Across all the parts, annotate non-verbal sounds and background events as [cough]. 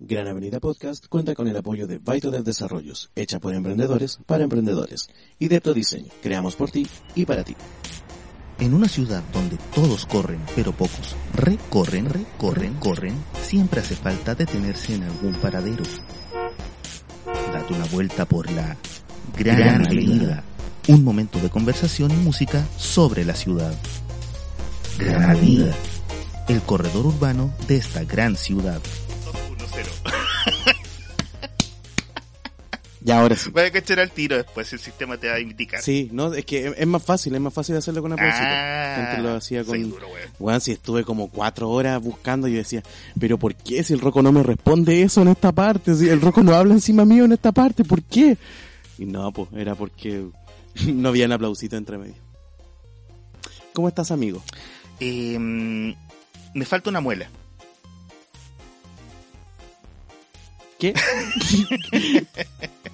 Gran Avenida Podcast cuenta con el apoyo de Vitodev Desarrollos, hecha por emprendedores para emprendedores, y Depto Diseño, creamos por ti y para ti. En una ciudad donde todos corren, pero pocos recorren, recorren, corren, siempre hace falta detenerse en algún paradero. Date una vuelta por la Gran Avenida. Un momento de conversación y música sobre la ciudad. Gran Avenida. El corredor urbano de esta gran ciudad. 1-0. Ya, ahora sí. Voy a cachar al tiro después, el sistema te va a indicar. Sí, no, es que es más fácil, es más fácil hacerlo con una pausita. Ah, Antes lo hacía con... soy duro, weón. Weón, si estuve como cuatro horas buscando, yo decía, pero ¿por qué si el Roco no me responde eso en esta parte? Si el Roco no habla encima mío en esta parte, ¿por qué? Y no, pues, era porque [laughs] no había un aplausito entre medio. ¿Cómo estás, amigo? Eh, me falta una muela. ¿Qué? [laughs]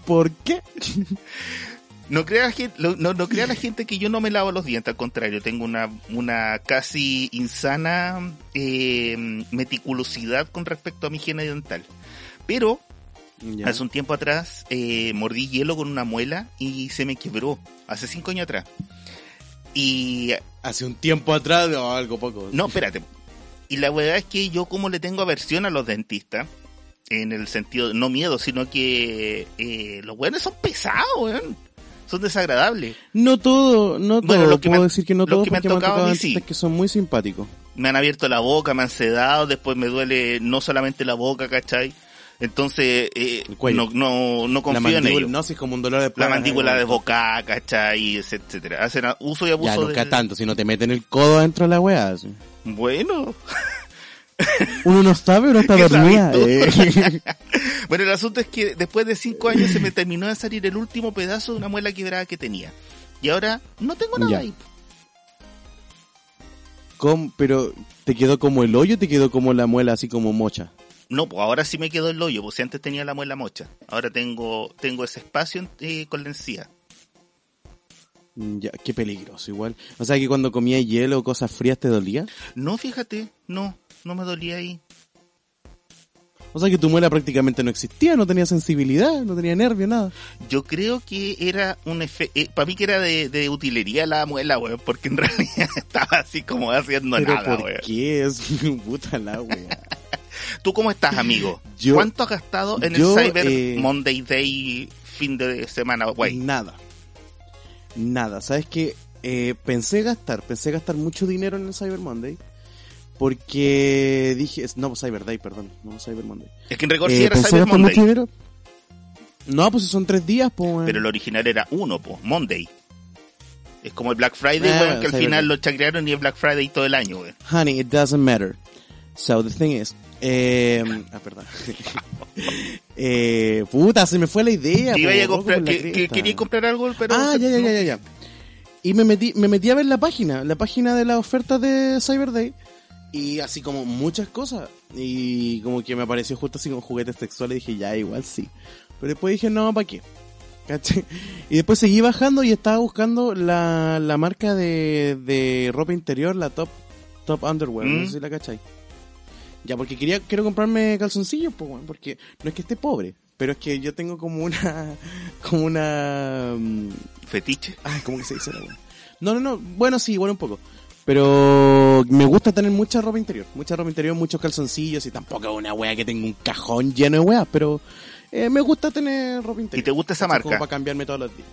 ¿Por qué? No crea, la gente, no, no crea la gente que yo no me lavo los dientes, al contrario, tengo una, una casi insana eh, meticulosidad con respecto a mi higiene dental. Pero Ya. hace un tiempo atrás eh, mordí hielo con una muela y se me quebró, hace cinco años atrás. Y Hace un tiempo atrás, no, algo poco. No, espérate. Y la verdad es que yo como le tengo aversión a los dentistas, en el sentido, no miedo, sino que eh, los buenos son pesados, weón. Son desagradables. No todo, no Bueno, todo. lo que Puedo me han- decir que no lo todo que me han porque me han tocado tocado sí. que son muy simpáticos. Me han abierto la boca, me han sedado, después me duele no solamente la boca, ¿cachai? Entonces, eh, no, no, no confío en ellos. no, si es como un dolor de La mandíbula ¿no? desbocada, ¿cachai? Etcétera. Hacen uso y abuso Ya, nunca de... tanto, si no te meten el codo dentro de la weá. Bueno. Uno no sabe, uno está [laughs] ¿Qué dormida. eh. [laughs] Bueno, el asunto es que después de cinco años se me terminó de salir el último pedazo de una muela quebrada que tenía. Y ahora no tengo nada Ya. ahí. ¿Cómo? Pero, ¿te quedó como el hoyo o te quedó como la muela así como mocha? No, pues ahora sí me quedó el hoyo, pues si antes tenía la muela mocha. Ahora tengo, tengo ese espacio eh, con la encía. Mm, Ya, qué peligroso igual. O sea que cuando comía hielo o cosas frías te dolía. No, fíjate, no, no me dolía ahí. O sea que tu muela prácticamente no existía, no tenía sensibilidad, no tenía nervio, nada. Yo creo que era un efecto, para mí que era de, de utilería la muela, weón, porque en [laughs] realidad estaba así como haciendo Pero nada, ¿por weón. qué? Es [laughs] puta la wea. [laughs] ¿Tú cómo estás, amigo? Yo- ¿Cuánto has gastado en yo, el Cyber eh, Monday Day fin de semana, güey? Nada. Nada. ¿Sabes qué? Eh, pensé gastar, pensé gastar mucho dinero en el Cyber Monday. Porque dije, no, Cyber Day, perdón, no Cyber Monday. Es que en rigor Eh, sí era Cyber Monday. No, pues si son tres días, pues. Pero el original era uno, po, Monday. Es como el Black Friday, Ah, weón, que al final Day. lo chacrearon y es Black Friday todo el año, weón. Honey, it doesn't matter. So the thing is, eh, [laughs] ah, perdón. [laughs] eh, puta, se me fue la idea. Que iba po, a loco, comprar, por la que, que cresta. quería comprar algo, pero... Ah, ya, ya, ya, ya, ya. Y me metí, me metí a ver la página, la página de las ofertas de Cyber Day. Y así como muchas cosas. Y como que me apareció justo así con juguetes textuales y dije, ya, igual sí. Pero después dije, no, ¿para qué? [laughs] ¿Cachai? Y después seguí bajando y estaba buscando la, la marca de, de ropa interior, la Top, top Underwear, Mm. no sé si la cachai. Ya, porque quería, quiero comprarme calzoncillos, pues, weón, porque no es que esté pobre, pero es que yo tengo como una, [laughs] como una, mm, Fetiche. Ay, ¿cómo que se dice la? No, no, no. Bueno, sí, igual un poco. Pero me gusta tener mucha ropa interior. Mucha ropa interior, muchos calzoncillos y tampoco es una wea que tenga un cajón lleno de weas, pero eh, me gusta tener ropa interior. ¿Y te gusta esa marca? Como para cambiarme todos los días.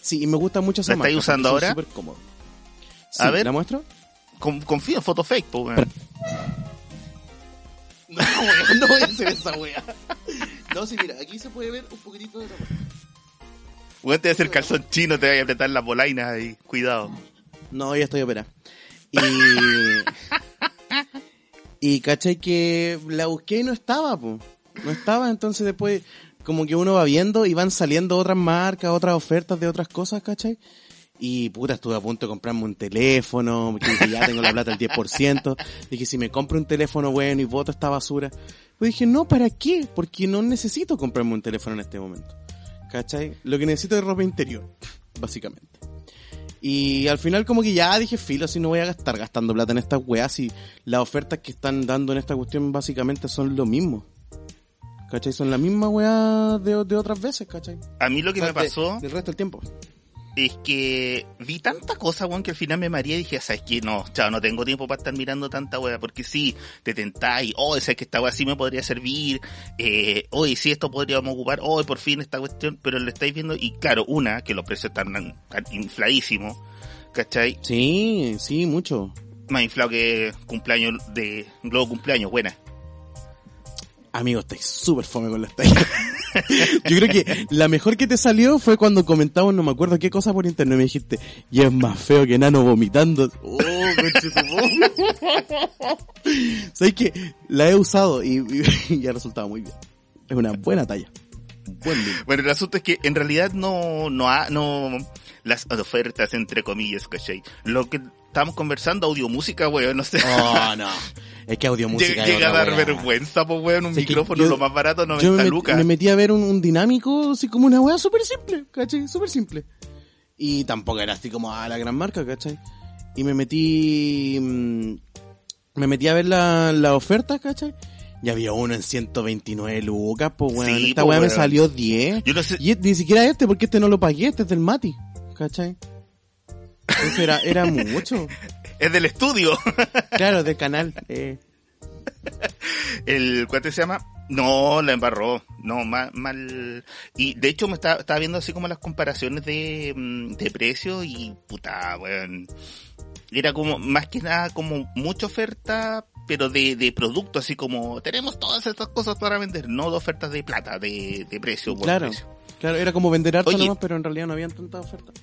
Sí, y me gusta mucho esa ¿La estáis marca. usando porque son ahora? súper cómodos. A Sí, ver. ¿La muestro? Con- confío en foto fake, po, weón. [laughs] No, wea, no voy a hacer esa wea. No, sí, mira, aquí se puede ver un poquitito de la wea. Weón, te va a hacer calzón chino, te va a apretar las bolainas ahí. Cuidado. No, ya estoy operada. Y. y caché que la busqué y no estaba, po. No estaba, entonces después como que uno va viendo y van saliendo otras marcas, otras ofertas de otras cosas, ¿cachai? Y puta, estuve a punto de comprarme un teléfono, que ya tengo la plata al 10%. Dije, si me compro un teléfono bueno y voto esta basura. Pues dije, no, ¿para qué? Porque no necesito comprarme un teléfono en este momento. ¿Cachai? Lo que necesito es ropa interior, básicamente. Y al final como que ya dije, filo, si no voy a gastar gastando plata en estas weas y las ofertas que están dando en esta cuestión básicamente son lo mismo. ¿Cachai? Son la misma weá de, de otras veces, ¿cachai? A mí lo que O sea, me de- pasó del resto del tiempo. Es que vi tanta cosa, weón, que al final me mareé y dije, ¿sabes qué? No, chao, no tengo tiempo para estar mirando tanta weá, porque sí, te tentáis, oh, sabes que esta weá sí me podría servir, eh, hoy sí esto podríamos ocupar, hoy por fin esta cuestión, pero lo estáis viendo, y claro, una, que los precios están tan infladísimos, ¿cachai? Sí, sí, mucho. Más inflado que cumpleaños de Globo Cumpleaños, buena. Amigo, estáis súper fome con las [laughs] tallas. Yo creo que la mejor que te salió fue cuando comentamos, no me acuerdo qué cosa por internet, me dijiste, y es más feo que enano vomitando. Oh. [laughs] Sabes que la he usado y, y- [laughs] y ha resultado muy bien. Es una buena talla. Buen. Bueno, el asunto es que en realidad no, no, ha, no, las ofertas entre comillas, ¿cachai? Lo que estamos conversando, audio música, weón, no sé. Oh, no. Es que audio música Llega, a dar vergüenza, pues weón, un micrófono yo- lo más barato, Yo 90 me, met- lucas. me metí a ver un, un dinámico, así como una weá súper simple, ¿cachai? Súper simple. Y tampoco era así como a la gran marca, ¿cachai? Y me metí... mm, Me metí a ver la, la oferta, ¿cachai? Y había uno en 129 lucas, pues weón. Sí, Esta weá me salió 10. Yo no sé, Y ni siquiera este, porque este no lo pagué, este es del Mati, ¿cachai? Era, era mucho. [laughs] es del estudio. [laughs] Claro, del canal. Eh. El, ¿cuál se llama? No, la embarró. No, mal, mal. Y de hecho me estaba, estaba viendo así como las comparaciones de, mm, de precios y puta, weón. Era como, más que nada, como mucha oferta, pero de, de producto, así como, tenemos todas estas cosas para vender, no de ofertas de plata, de, de precio, Claro. precio. Claro, era como vender harto Oye. nomás, pero en realidad no habían tantas ofertas.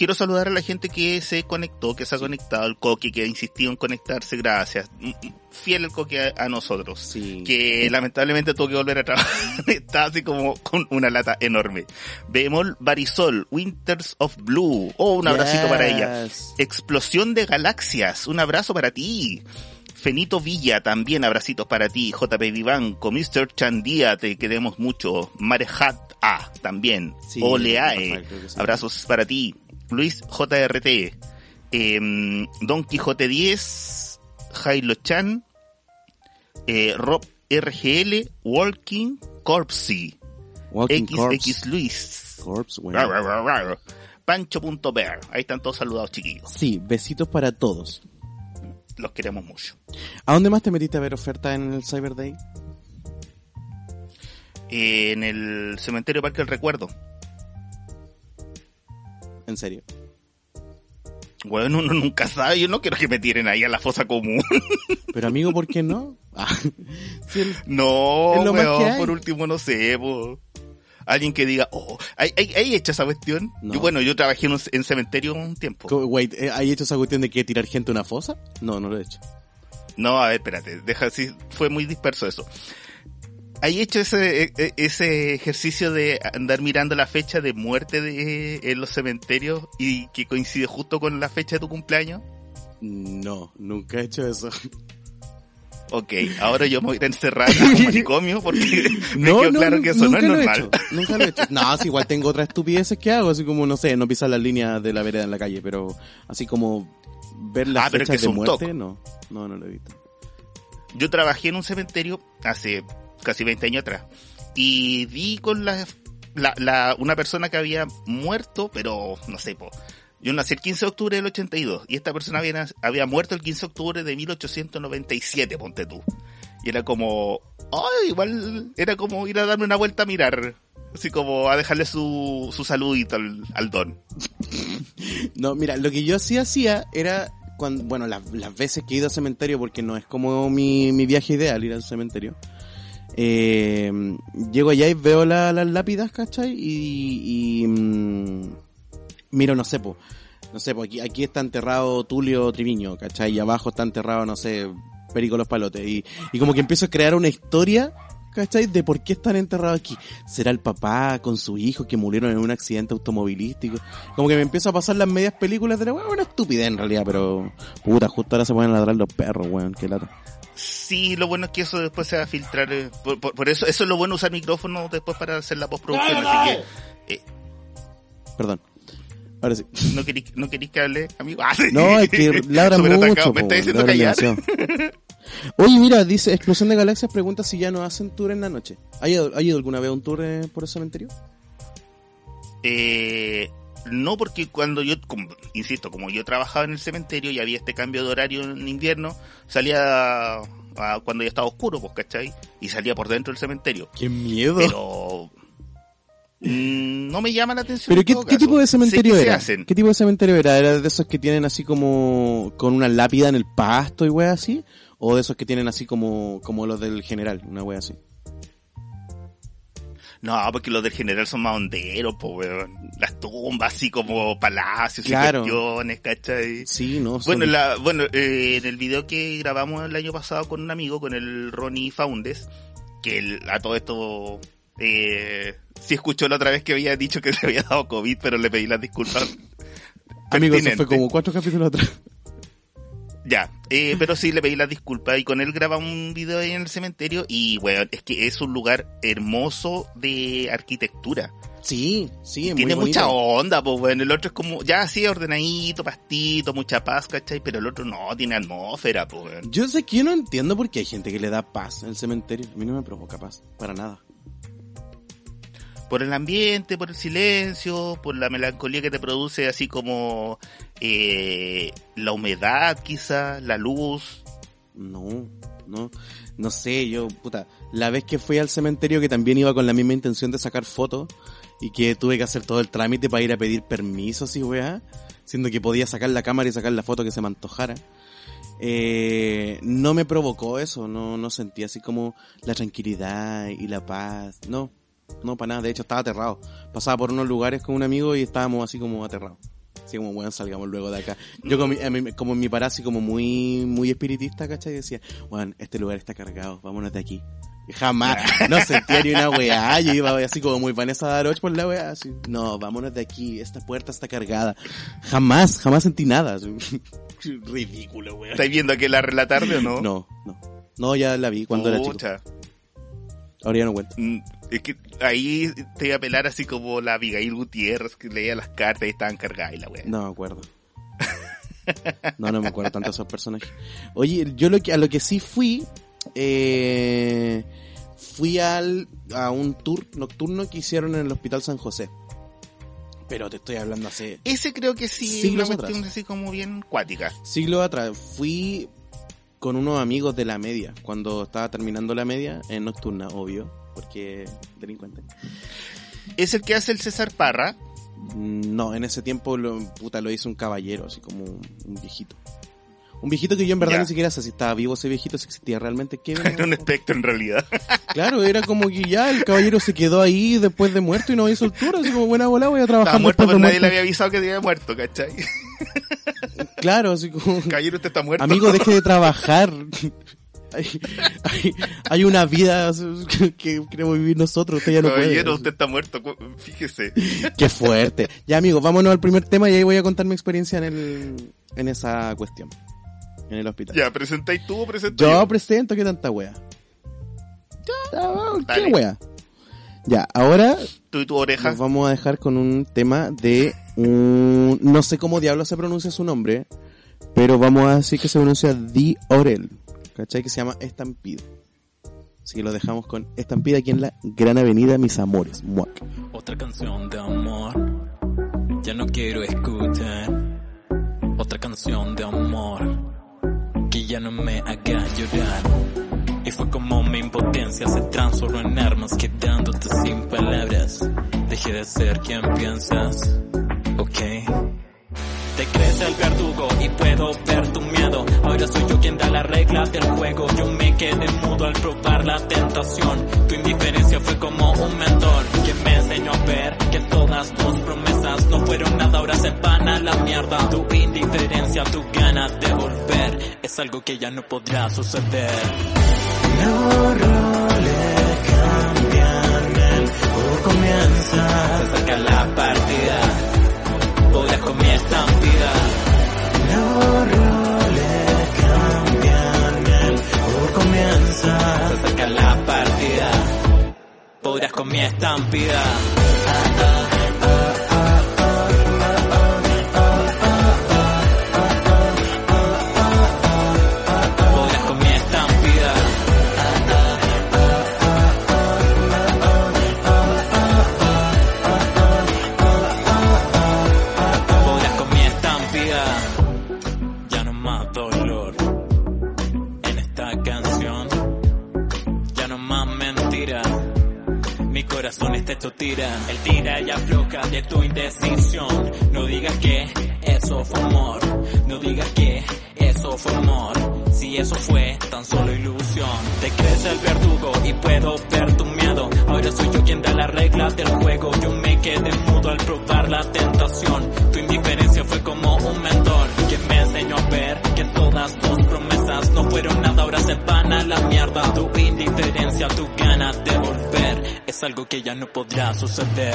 Quiero saludar a la gente que se conectó, que se ha conectado, el Coque, que ha insistido en conectarse, gracias. Mm, mm, Fiel el Coque a, a nosotros. Sí. que lamentablemente tuvo que volver a trabajar. [laughs] Está así como con una lata enorme. Bemol Barisol, Winters of Blue. Oh, un abracito para ella. Explosión de galaxias, un abrazo para ti. Fenito Villa, también abracitos para ti. JP Vivanco, Mr. Chandía, te queremos mucho. Marehat A, también. Sí, Oleae, sí. abrazos para ti. Luis JRT, em, Don Quijote 10, Jailo Chan, eh, Rob RGL, Walking Corpsey, Walking Corpse. XX Luis, Corpse, bueno. Rar, rar, rar, rar. Pancho.bear, ahí están todos saludados chiquillos, Sí, besitos para todos. los queremos mucho. ¿A dónde más te metiste a ver ofertas en el Cyber Day? Eh, en el cementerio Parque del Recuerdo, En serio. bueno, uno nunca sabe, yo no quiero que me tiren ahí a la fosa común. [laughs] Pero amigo, ¿por qué no? Ah, el- no, weón, por último no sé, po. Alguien que diga, oh, ¿hay, hay, hay hecho esa cuestión? No. Yo, bueno, yo trabajé en un en cementerio un tiempo. wait, ¿eh, ¿hay hecho esa cuestión de que tirar gente a una fosa? No, no lo he hecho. No, a ver, espérate, deja así, fue muy disperso eso. ¿Hay hecho ese, e- e- ese ejercicio de andar mirando la fecha de muerte de, en los cementerios y que coincide justo con la fecha de tu cumpleaños? No, nunca he hecho eso. Ok, ahora yo me voy a encerrar en un [laughs] manicomio porque me [laughs] No, quedó no, claro que eso no es he normal. hecho, nunca lo he hecho. No, sí, igual tengo otras estupideces que hago, así como, no sé, no pisar las líneas de la vereda en la calle, pero así como ver las Ah, pero fechas que es de muerte, no, no, no lo he visto. Yo trabajé en un cementerio hace casi 20 años atrás y vi con la, la, una persona que había muerto, pero no sé, po. Yo nací el 15 de octubre del 82 y esta persona había, muerto el 15 de octubre de 1897, ponte tú. Y era como, ay, igual era como ir a darme una vuelta a mirar, así como a dejarle su, su saludito al, al don. No, mira, lo que yo sí hacía era, cuando, bueno, las, las veces que he ido al cementerio, porque no es como mi, mi viaje ideal ir al cementerio, eh, llego allá y veo la- las lápidas, ¿cachai? Y, y mm, miro, no sé, po, no sé, po, aquí, aquí está enterrado Tulio Triviño, ¿cachai? Y abajo está enterrado, no sé, Perico los palotes. Y, y como que empiezo a crear una historia, ¿cachai? De por qué están enterrados aquí. ¿Será el papá con su hijo que murieron en un accidente automovilístico? Como que me empiezo a pasar las medias películas de la weón, una estupidez en realidad, pero puta, justo ahora se pueden ladrar los perros, weón, qué lata. Sí, lo bueno es que eso después se va a filtrar. eh, Por, por- por eso, eso es lo bueno usar micrófono después para hacer la postproducción. Así que, eh, Perdón. Ahora sí. ¿no queréis, no que hable, amigo? [laughs] Ah, sí. No, es que ladra Súper mucho. atacado, Me está diciendo callar. [laughs] Oye, mira, dice Explosión de Galaxias pregunta si ya no hacen tour en la noche. ¿Ha ido, ha ido alguna vez a un tour eh, por el cementerio? Eh, no, porque cuando yo, como- insisto, como yo trabajaba en el cementerio y había este cambio de horario en invierno, salía a- cuando ya estaba oscuro, pues, ¿cachai? Y salía por dentro del cementerio. ¡Qué miedo! Pero mm, no me llama la atención. ¿Pero qué, qué tipo de cementerio era? hacen. ¿Qué tipo de cementerio era? ¿Era de esos que tienen así como con una lápida en el pasto y wea así? ¿O de esos que tienen así como, como los del general, una wea así? No, porque los del general son más honderos, pues, weón. Las tumbas así como palacios Claro. y cuestiones, ¿cachai? Sí, no. son- Bueno, la, bueno eh, en el video que grabamos el año pasado con un amigo, con el Ronnie Faundes, que él, a todo esto, eh, sí escuchó la otra vez que había dicho que se había dado COVID, pero le pedí las disculpas. [laughs] Amigo, eso fue como cuatro capítulos atrás. Ya, eh, pero sí le pedí las disculpas y con él grabamos un video ahí en el cementerio y, bueno, es que es un lugar hermoso de arquitectura. Sí, sí, es Tiene muy mucha onda, pues bueno, el otro es como, ya así ordenadito, pastito, mucha paz, ¿cachai? Pero el otro no, tiene atmósfera, pues. Yo sé que yo no entiendo por qué hay gente que le da paz en el cementerio. A mí no me provoca paz, para nada. Por el ambiente, por el silencio, por la melancolía que te produce, así como eh, la humedad quizá, la luz. No, no, no sé, yo, puta, la vez que fui al cementerio que también iba con la misma intención de sacar fotos y que tuve que hacer todo el trámite para ir a pedir permisos y weá, siendo que podía sacar la cámara y sacar la foto que se me antojara. Eh, no me provocó eso, no, no sentí así como la tranquilidad y la paz, no, no para nada, de hecho estaba aterrado. Pasaba por unos lugares con un amigo y estábamos así como aterrados. Así como, bueno, salgamos luego de acá. Yo como, a mí- como en mi pará así como muy, muy espiritista, ¿cachai? Decía, bueno, este lugar está cargado, vámonos de aquí. Y jamás, no sentía ni una weá, yo iba así como muy Vanessa Daroch por la weá, así, no, vámonos de aquí, esta puerta está cargada. Jamás, jamás sentí nada. así. [laughs] Ridículo, weá. ¿Estáis viendo que la relatarme o no? No, no. No, ya la vi cuando era chico. Ahora ya no cuento. Mm, Es que ahí te iba a pelar así como la Abigail Gutiérrez que leía las cartas y estaban cargadas y la wea. No me acuerdo. [laughs] No, no me acuerdo tanto de esos personajes. Oye, yo lo que, a lo que sí fui, eh, fui al, a un tour nocturno que hicieron en el Hospital San José. Pero te estoy hablando hace Ese creo que sí, Siglos una cuestión atrás. así como bien cuática. siglos atrás. Fui con unos amigos de la media, cuando estaba terminando la media, en nocturna, obvio, porque delincuente. Es el que hace el César Parra. No, en ese tiempo lo, puta, lo hizo un caballero, así como un, un viejito. Un viejito que yo en verdad Ya. ni siquiera sé si estaba vivo ese viejito, si existía realmente. ¿Qué [laughs] Era un espectro en realidad. [laughs] Claro, era como que ya el caballero se quedó ahí después de muerto y no hizo el tour, así como buena bola, voy a trabajar Estaba muerto, pero de nadie le muerto. había avisado que había muerto, ¿cachai? [laughs] Claro, así como, [laughs] Caballero, usted está muerto. amigo, deje de trabajar. [laughs] Hay, hay, hay una vida que, que queremos vivir nosotros, usted ya no Caballero, puede. usted está muerto. Fíjese. [laughs] Qué fuerte. Ya, amigos, vámonos al primer tema y ahí voy a contar mi experiencia en el, en esa cuestión. En el hospital. Ya, presentáis tú o presento Yo yo. presento, ¿qué tanta wea? Ya, ¿Qué Dale. wea? Ya, ahora Tú y tu oreja. nos vamos a dejar con un tema de un... No sé cómo diablo se pronuncia su nombre, pero vamos a decir que se pronuncia Di Orel, ¿cachai? Que se llama Estampida. Así que lo dejamos con Estampida aquí en la Gran Avenida Mis Amores. Muac. Otra canción de amor, ya no quiero escuchar. Otra canción de amor, que ya no me haga llorar. Y fue como mi impotencia se transformó en armas, quedándote sin palabras. Dejé de ser quien piensas, ok. Te crece el verdugo y puedo ver tu miedo. Ahora soy yo quien da la regla del juego. Yo me quedé mudo al probar la tentación. Tu indiferencia fue como un mentor que me enseñó a ver que todas tus promesas no fueron nada. Ahora se van a la mierda. Tu indiferencia, tu ganas de volver es algo que ya no podrá suceder. Los roles cambian, el juego comienza. Se acerca la partida, podrás con mi estampida. Hecho tira. De tu indecisión. No digas que eso fue amor. No digas que eso fue amor. Si eso fue tan solo ilusión. Te crees el verdugo y puedo ver tu miedo. Ahora soy yo quien da las reglas del juego. Yo me quedé mudo al probar la tentación. Tu indiferencia fue como un mentor que me enseñó a ver que todas tus promesas no fueron nada. Ahora se van a la mierda. Tu indiferencia, tu ganas de volver es algo que ya no podrá suceder.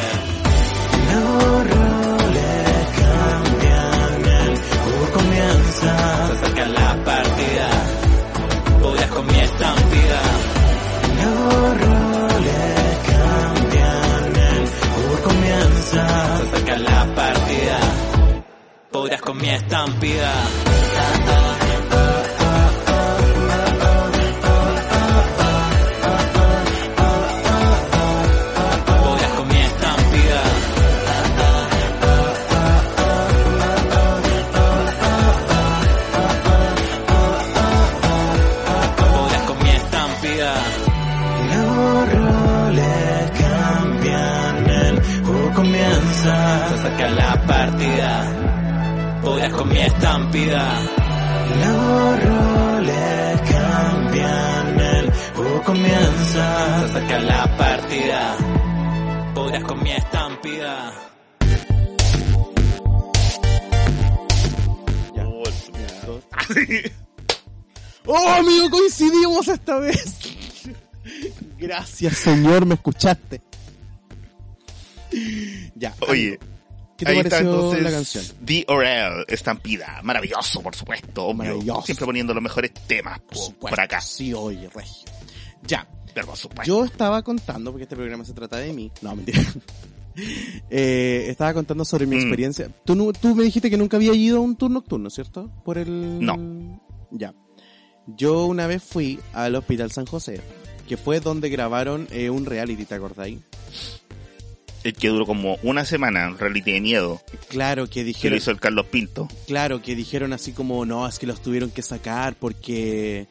Los roles cambian, el juego comienza. Se acerca la partida, podrás con mi estampida. Los roles cambian, el juego comienza. Se acerca la partida, podrás con mi estampida. Los roles cambian, el juego comienza. Se acerca la partida. Podrás con mi estampida. [laughs] ¡Oh, amigo, coincidimos esta vez! Gracias, señor, me escuchaste. Ya. Oye, ¿qué te ahí está entonces la canción? The Orel, Estampida. Maravilloso, por supuesto. obvio. Maravilloso. Siempre poniendo los mejores temas po- por, supuesto, acá. Sí, oye, regio. Ya, Pero por supuesto. yo estaba contando, porque este programa se trata de mí. No, mentira. [laughs] Eh, estaba contando sobre mi Mm. experiencia. Tú, tú me dijiste que nunca había ido a un tour nocturno, ¿cierto? Por el... No. Ya. Yo una vez fui al Hospital San José, que fue donde grabaron eh, un reality, ¿te acordáis? El que duró como una semana, un reality de miedo, Claro, que que lo dijeron... hizo el Carlos Pinto. Claro, que dijeron así como, no, es que los tuvieron que sacar porque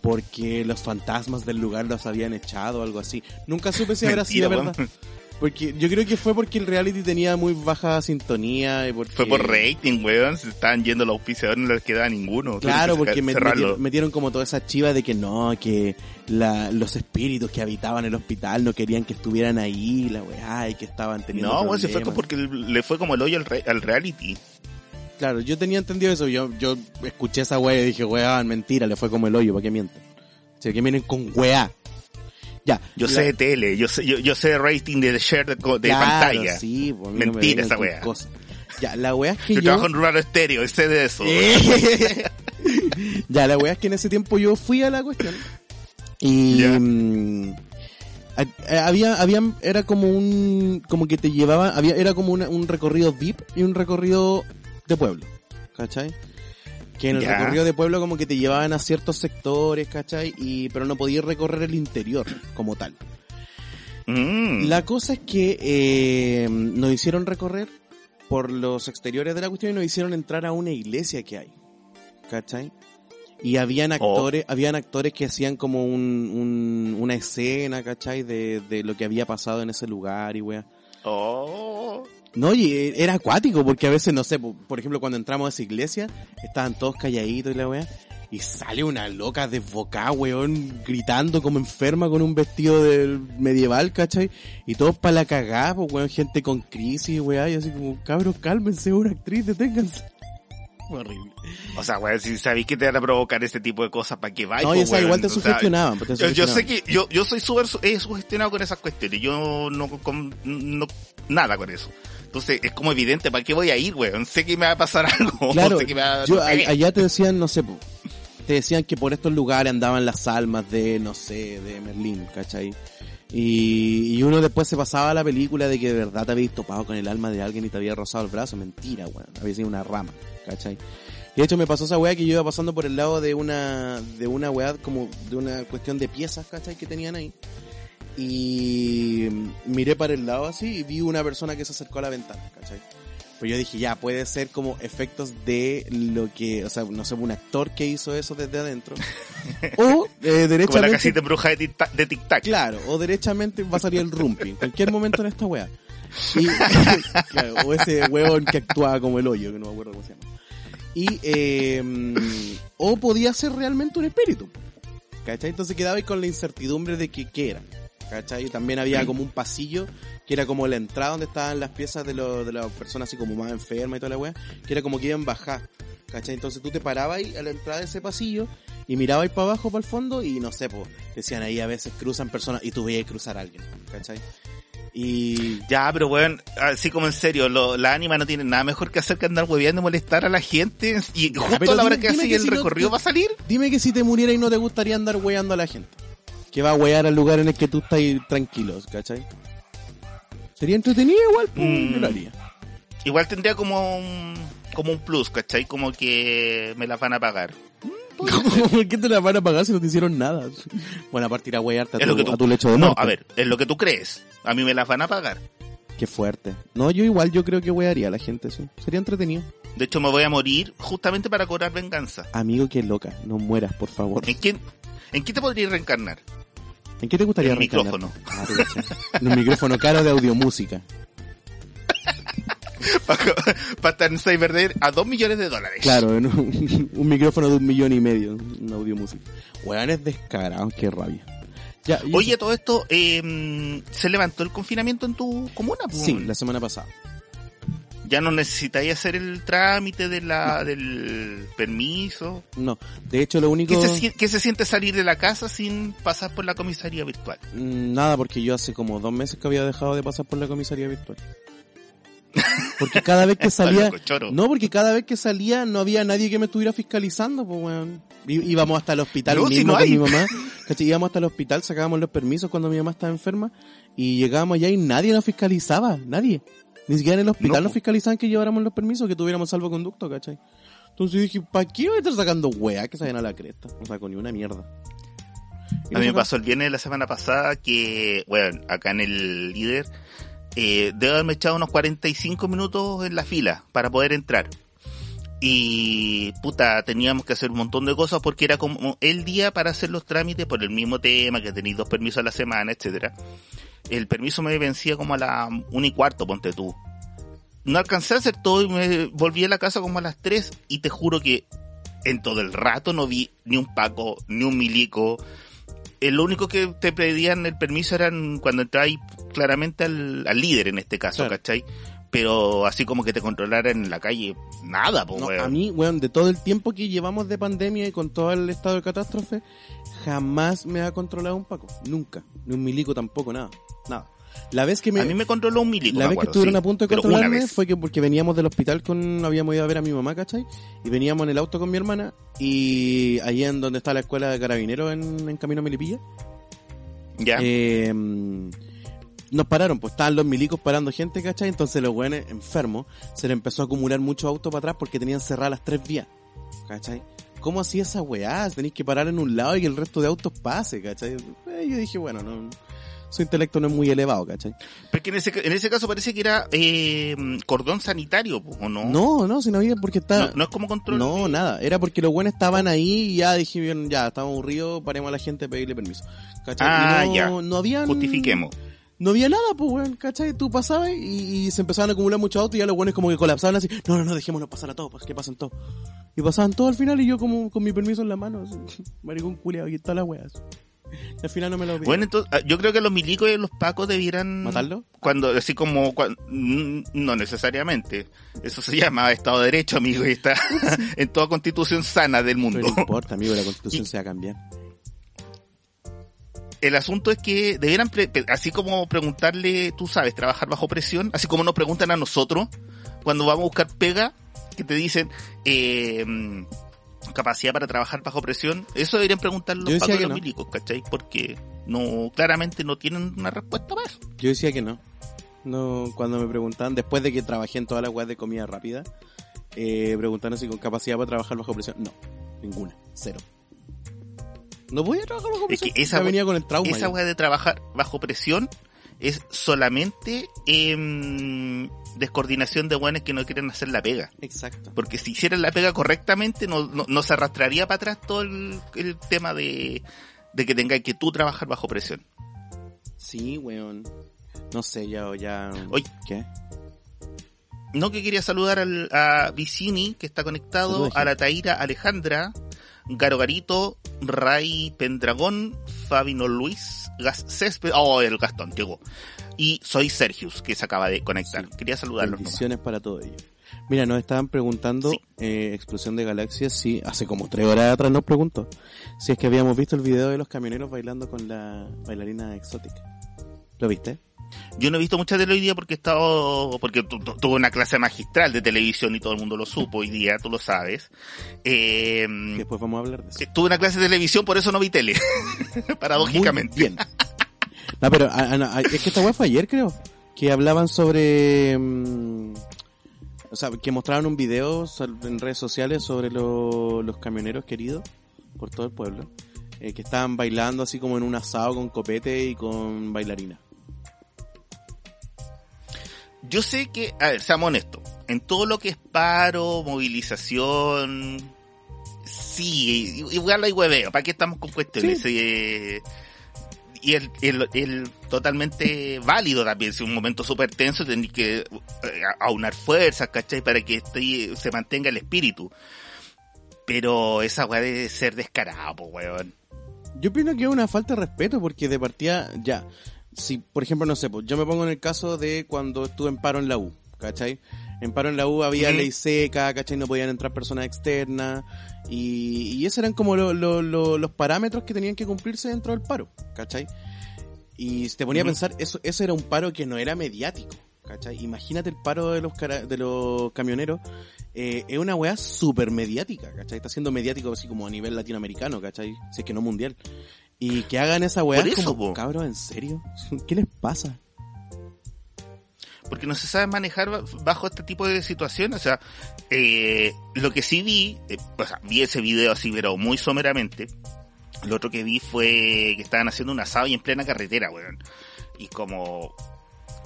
porque los fantasmas del lugar los habían echado o algo así. Nunca supe si habrá sido Mentira, verdad. Porque yo creo que fue porque el reality tenía muy baja sintonía y porque... Fue por rating, weón. Se estaban yendo los auspiciadores, no les quedaba ninguno. Claro, porque metieron, metieron como toda esa chiva de que no, que la, los espíritus que habitaban el hospital no querían que estuvieran ahí, la weá, y que estaban teniendo No, weón, se fue porque le fue como el hoyo al, re- al reality. Claro, yo tenía entendido eso, yo, yo escuché esa weá y dije, weá, mentira, le fue como el hoyo, ¿para qué mienten? O sea, que vienen con weá. Ya. Yo la- sé de tele, yo sé, yo, yo sé de rating de share de, de Claro, pantalla. Sí, pues, no Mentira esa weá. cosas. Ya, la weá es que Yo, yo... trabajo en Rural Estéreo, y sé de eso. Eh. [laughs] ya, la weá es que en ese tiempo yo fui a la cuestión. Y... Mm, a- había, había, era como un, como que te llevaba, había, era como una- un recorrido VIP y un recorrido de pueblo, ¿cachai? Que en el Ya. recorrido de pueblo como que te llevaban a ciertos sectores, ¿cachai? Y, pero no podías recorrer el interior como tal. Mm. La cosa es que eh, nos hicieron recorrer por los exteriores de la cuestión y nos hicieron entrar a una iglesia que hay. ¿Cachai? Y habían actores, habían actores que hacían como un, un- una escena, ¿cachai? De, de lo que había pasado en ese lugar y weá. Oh. No, y era acuático, porque a veces, no sé, po- por ejemplo, cuando entramos a esa iglesia, estaban todos calladitos y la weá, y sale una loca desbocada, weón, gritando como enferma con un vestido del medieval, ¿cachai? Y todos para la cagada, pues, weón, gente con crisis, weá, y así como, cabros, cálmense, una actriz, deténganse. [laughs] Horrible. O sea, weón, si sabéis que te van a provocar este tipo de cosas, ¿para qué vais? No, esa igual te sugestionaban. pues, te Yo, yo sé que yo, yo soy súper eh, sugestionado con esas cuestiones. Yo no, con, no nada con eso. Entonces es como evidente, ¿para qué voy a ir, weón? Sé que me va a pasar [laughs] algo. [laughs] Claro, sé que me va yo, a- sé. allá te decían, no sé, te decían que por estos lugares andaban las almas de, no sé, de Merlín, ¿cachai? Y, y uno después se pasaba a la película de que de verdad te habías topado con el alma de alguien y te había rozado el brazo. Mentira, weón. Había sido una rama, ¿cachai? Y de hecho me pasó esa weá que yo iba pasando por el lado de una, de una weá como de una cuestión de piezas, ¿cachai? Que tenían ahí. Y miré para el lado así y vi una persona que se acercó a la ventana, ¿cachai? Pues yo dije, ya, puede ser como efectos de lo que, o sea, no sé, un actor que hizo eso desde adentro. [laughs] o, eh, Como la derechamente, casita bruja de Tic Tac- de Tic Tac. claro, o derechamente va a salir el rumpi, en cualquier momento en esta wea. Y, [laughs] claro, o ese huevón que actuaba como el hoyo, que no me acuerdo cómo se llama. Y, eh, o podía ser realmente un espíritu. ¿Cachai? Entonces quedaba ahí con la incertidumbre de que qué era. ¿Cachai? Y también había como un pasillo que era como la entrada donde estaban las piezas de, lo- de las personas así como más enfermas y toda la wea, que era como que iban a bajar. ¿Cachai? Entonces tú te parabas ahí a la entrada de ese pasillo y mirabas ahí para abajo, para el fondo y no sé, pues decían ahí a veces cruzan personas y tú veías cruzar a alguien. ¿Cachai? Y Ya, pero weón, así como en serio, lo, la anima no tiene nada mejor que hacer que andar hueveando y molestar a la gente. Y justo a la hora dime- que que el no recorrido va a salir. dime que si te muriera y no te gustaría andar weando a la gente. Que va a wear al lugar en el que tú estás ahí tranquilos, ¿cachai? Sería entretenido igual, pues Mm. yo lo haría. Igual tendría como un, como un plus, ¿cachai? Como que me las van a pagar. [laughs] ¿Por qué te la van a pagar si no te hicieron nada? Bueno, aparte ir a wearte a, tu, que tú- a tu lecho de No, muerte. a ver, es lo que tú crees. A mí me las van a pagar. Qué fuerte. No, yo igual yo creo que wearía a la gente, sí. Sería entretenido. De hecho, me voy a morir justamente para cobrar venganza. Amigo, qué loca. No mueras, por favor. ¿En quién, ¿En qué te podría reencarnar? ¿En qué te gustaría En un reencarnar? micrófono. Ah, un micrófono caro de audiomúsica. [laughs] para estar en Cyberdead a dos millones de dólares. Claro, un, micrófono de un millón y medio. Un audiomúsica. Weones descarados, qué rabia. Ya, Oye, todo esto, eh, ¿se levantó el confinamiento en tu comuna? Sí, la semana pasada. Ya no necesitáis hacer el trámite de la, del permiso. No, de hecho lo único... ¿Qué se, si- qué se siente salir de la casa sin pasar por la comisaría virtual? Mm, Nada, porque yo hace como dos meses que había dejado de pasar por la comisaría virtual. Porque cada vez que [laughs] salía... No, porque cada vez que salía no había nadie que me estuviera fiscalizando, pues weón. Íbamos hasta el hospital No, si mismo no con mi mamá. Íbamos hasta el hospital, sacábamos los permisos cuando mi mamá estaba enferma y llegábamos allá y nadie nos fiscalizaba, nadie. Ni siquiera en el hospital No, nos fiscalizaban que lleváramos los permisos, que tuviéramos salvoconducto, ¿cachai? Entonces dije, ¿para qué voy a estar sacando weá que vayan a la cresta? No saco ni una mierda. A mí me pasó el viernes de la semana pasada que, bueno, acá en el líder, eh, debo haberme echado unos 45 minutos en la fila para poder entrar. Y, puta, teníamos que hacer un montón de cosas porque era como el día para hacer los trámites por el mismo tema, que tenéis dos permisos a la semana, etcétera. El permiso me vencía como a la una y cuarto, ponte tú. No alcancé a hacer todo y me volví a la casa como a las 3 y te juro que en todo el rato no vi ni un Paco, ni un Milico, el único que te pedían el permiso eran cuando entráis claramente al, al líder en este caso, Claro. ¿cachai? Pero así como que te controlaran en la calle, nada, pues, No, weón. a mí, weón, de todo el tiempo que llevamos de pandemia y con todo el estado de catástrofe, jamás me ha controlado un Paco. Nunca. Ni un milico tampoco, nada. Nada. La vez que me, a mí me controló un milico, la vez que estuvieron sí, a punto de controlarme fue que porque veníamos del hospital con, habíamos ido a ver a mi mamá, ¿cachai? Y veníamos en el auto con mi hermana y ahí en donde está la escuela de carabineros en, en Camino a Melipilla, Ya. eh, nos pararon, pues estaban los milicos parando gente, ¿cachai? Entonces los weones enfermos se le empezó a acumular mucho auto para atrás porque tenían cerradas las tres vías, ¿cachai? ¿Cómo hacía esa weá? Tenéis que parar en un lado y que el resto de autos pase, ¿cachai? Eh, yo dije, bueno, no, su intelecto no es muy elevado, ¿cachai? Porque en ese, en ese caso parece que era eh, cordón sanitario, ¿o no? No, no, si no había porque está... No, no es como control. No, nada. Era porque los buenos estaban ahí y ya dije, bien, ya, estamos aburridos, paremos a la gente a pedirle permiso. ¿Cachai? Ah, Y no, ya. No habían... Justifiquemos. No había nada, pues, weón, ¿cachai? Tú pasabas y, y se empezaban a acumular muchos autos y ya los buenos como que colapsaban así. No, no, no, dejémonos pasar a todos, pues que pasen todos. Y pasaban todos al final y yo como con mi permiso en la mano, así, [laughs] maricón culiado, aquí está la weá. Al final no me lo pidieron. Bueno, entonces, ah, yo creo que los milicos y los pacos debieran... ¿Matarlo? Cuando, así como, mm, no necesariamente. Eso se llama Estado de Derecho, amigo, y está [laughs] en toda constitución sana del mundo. Pero no importa, amigo, la [laughs] constitución Y- se va a cambiar. El asunto es que debieran, así como preguntarle, tú sabes, trabajar bajo presión, así como nos preguntan a nosotros cuando vamos a buscar pega, que te dicen, eh, capacidad para trabajar bajo presión, eso deberían preguntar los no. milicos, ¿cachai? Porque no, claramente no tienen una respuesta para eso. Yo decía que no. No, cuando me preguntaban, después de que trabajé en todas las webs de comida rápida, eh, preguntaron si con capacidad para trabajar bajo presión. No, ninguna, cero. No voy a trabajar bajo Es presión. que esa venía con el trauma. Esa weá de trabajar bajo presión es solamente em, descoordinación de weones que no quieren hacer la pega. Exacto. Porque si hicieran la pega correctamente, no, no, no se arrastraría para atrás todo el, el tema de, de que tengáis que tú trabajar bajo presión. Sí, weón. No sé, ya, ya. Oye. ¿Qué? No que quería saludar al, a Vicini, que está conectado, Saludos, a la Taira Alejandra, Garo Garito, Ray Pendragón, Fabino Luis, Gas Césped, oh, el Gastón, llegó. Y soy Sergius, que se acaba de conectar. Sí. Quería saludarlos. nomás. Bendiciones para todo ello. Mira, nos estaban preguntando, Sí. eh, Explosión de Galaxias, sí, hace como tres horas atrás nos preguntó, si es que habíamos visto el video de los camioneros bailando con la bailarina exótica. ¿Lo viste? Yo no he visto mucha tele hoy día porque he estado, porque tu- tu- tuve una clase magistral de televisión y todo el mundo lo supo hoy día, tú lo sabes. Eh, Después vamos a hablar de eso. tuve una clase de televisión, por eso no vi tele. [laughs] Paradójicamente. Muy bien. No, pero a- a- a- es que esta weá fue ayer, creo. Que hablaban sobre. mm, o sea, que mostraban un video en redes sociales sobre lo- los camioneros queridos por todo el pueblo. eh, que estaban bailando así como en un asado con copete y con bailarina. Yo sé que, a ver, seamos honestos, en todo lo que es paro, movilización, sí, igual hay hueveo, ¿para qué estamos con cuestiones? Eh, y el, el, el totalmente válido también, si un momento súper tenso tenéis que eh, aunar fuerzas, ¿cachai? Para que esté- se mantenga el espíritu. Pero esa weá debe ser descarada, po, weón. Yo opino que es una falta de respeto porque de partida, ya, si por ejemplo, no sé, pues yo me pongo en el caso de cuando estuve en paro en la U, ¿cachai? En paro en la U había ley seca, ¿cachai? No podían entrar personas externas y, y esos eran como lo- lo- lo- los parámetros que tenían que cumplirse dentro del paro, ¿cachai? Y te ponía a pensar, eso, eso era un paro que no era mediático, ¿cachai? Imagínate el paro de los, cara- de los camioneros, eh, es una weá súper mediática, ¿cachai? Está siendo mediático así como a nivel latinoamericano, ¿cachai? Si es que no mundial. Y que hagan esa weá como, po. cabros, ¿en serio? [laughs] ¿Qué les pasa? Porque no se sabe manejar ba- bajo este tipo de situaciones. O sea, eh, lo que sí vi, eh, o sea, vi ese video así, pero muy someramente. Lo otro que vi fue que estaban haciendo un asado y en plena carretera, weón. Y como,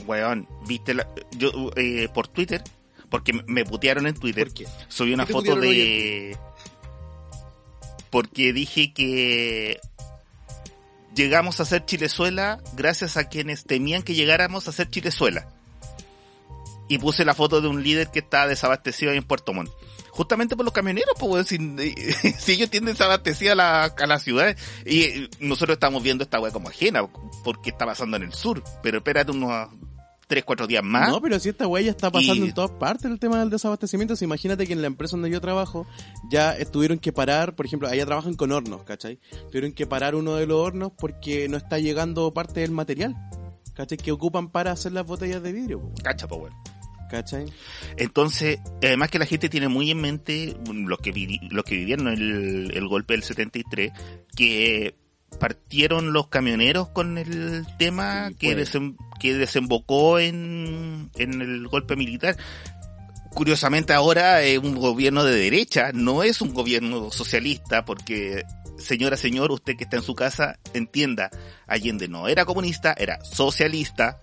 weón, viste la, yo, eh, por Twitter, porque me- putearon en Twitter, ¿Por qué? subí una ¿Qué te foto de... Porque dije que llegamos a ser Chilezuela gracias a quienes temían que llegáramos a ser Chilezuela. Y puse la foto de un líder que estaba desabastecido ahí en Puerto Montt. Justamente por los camioneros, pues, weón, si, [laughs] si ellos tienen desabastecida a la, a la ciudad. Y nosotros estamos viendo esta weá como ajena, porque está pasando en el sur. Pero espérate unos 3, 4 días más. No, pero si esta weá ya está pasando Y- en todas partes el tema del desabastecimiento, si imagínate que en la empresa donde yo trabajo ya tuvieron que parar, por ejemplo, allá trabajan con hornos, ¿cachai? Tuvieron que parar uno de los hornos porque no está llegando parte del material, ¿cachai? Que ocupan para hacer las botellas de vidrio, Cacha, pues, weón. ¿Cachai? Entonces, además que la gente tiene muy en mente, mm, los que, los que vivieron el, el golpe del 73, que partieron los camioneros con el tema Sí, que, puede. desem- que desembocó en, en el golpe militar. Curiosamente ahora es un gobierno de derecha, no es un gobierno socialista, porque señora, señor, usted que está en su casa, entienda, Allende no era comunista, era socialista.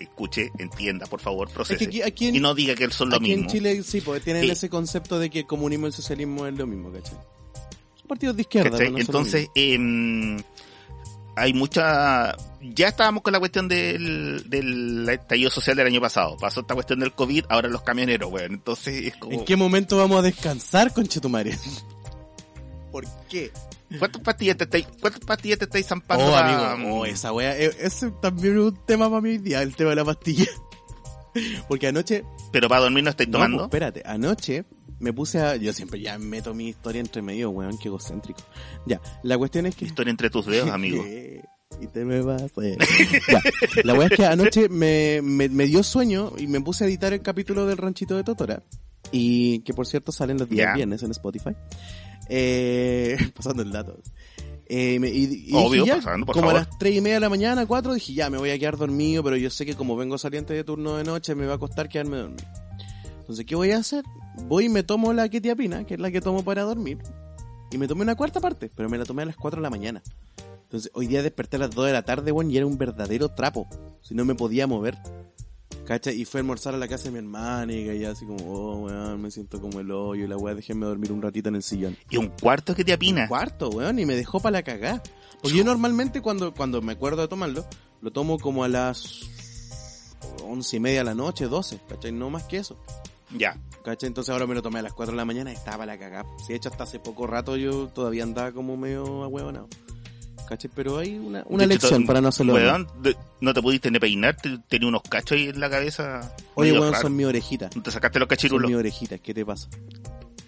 Escuche, entienda, por favor, Es procese. que aquí, aquí y no diga que son lo aquí mismo. en Chile sí, pues tienen Sí. ese concepto de que el comunismo y el socialismo es lo mismo, ¿cachai? Son partidos de izquierda. Entonces, em, hay mucha... Ya estábamos con la cuestión del, del estallido social del año pasado. Pasó esta cuestión del COVID, ahora los camioneros, weón. Entonces es como... ¿En qué momento vamos a descansar, conchetumare? ¿Por qué? ¿Cuántas pastillas te estáis, cuántas pastillas te estáis zampando? Oh, amigo, oh, esa wea, eh, ese también es un tema para hoy día, el tema de la pastilla. [laughs] Porque anoche, Pero para dormir no estáis no, tomando. pues, espérate, anoche me puse a, yo siempre ya meto mi historia entre medio, weón, qué egocéntrico. Ya, la cuestión es que... Historia entre tus dedos, [laughs] amigo. Y te me vas. eh. Ya, La wea es que anoche me, me, me dio sueño y me puse a editar el capítulo del ranchito de Totora. Y que por cierto salen los días Ya. viernes en Spotify. Eh, [laughs] pasando el dato. Eh, me- y, y Obvio, dije, ya, pasando, por como favor. a las tres y media de la mañana, cuatro, dije ya me voy a quedar dormido, pero yo sé que como vengo saliente de turno de noche me va a costar quedarme dormido. Entonces, ¿qué voy a hacer? Voy y me tomo la ketiapina, que es la que tomo para dormir, y me tomé una cuarta parte, pero me la tomé a las 4 de la mañana. Entonces, hoy día desperté a las 2 de la tarde, weón, y era un verdadero trapo. Si no me podía mover. ¿Cacha? Y fue a almorzar a la casa de mi hermana y ya así como, oh, weón, me siento como el hoyo y la weá, déjenme dormir un ratito en el sillón. Y un cuarto que te apina. Cuarto, weón, y me dejó para la cagá. Porque yo normalmente cuando, cuando me acuerdo de tomarlo, lo tomo como a las once y media de la noche, 12, ¿cachai? No más que eso. Ya. ¿Cachai? Entonces ahora me lo tomé a las 4 de la mañana y estaba la cagada. Si de hecho hasta hace poco rato yo todavía andaba como medio ahueonado. ¿Cachai? Pero hay una, una hecho, lección para no hacerlo. Weón, de- no te pudiste ni peinar, te- tenía unos cachos ahí en la cabeza. Oye, weón, raro. son mis orejitas. No te sacaste los Son cachirulos. mis orejitas. ¿Qué te pasa?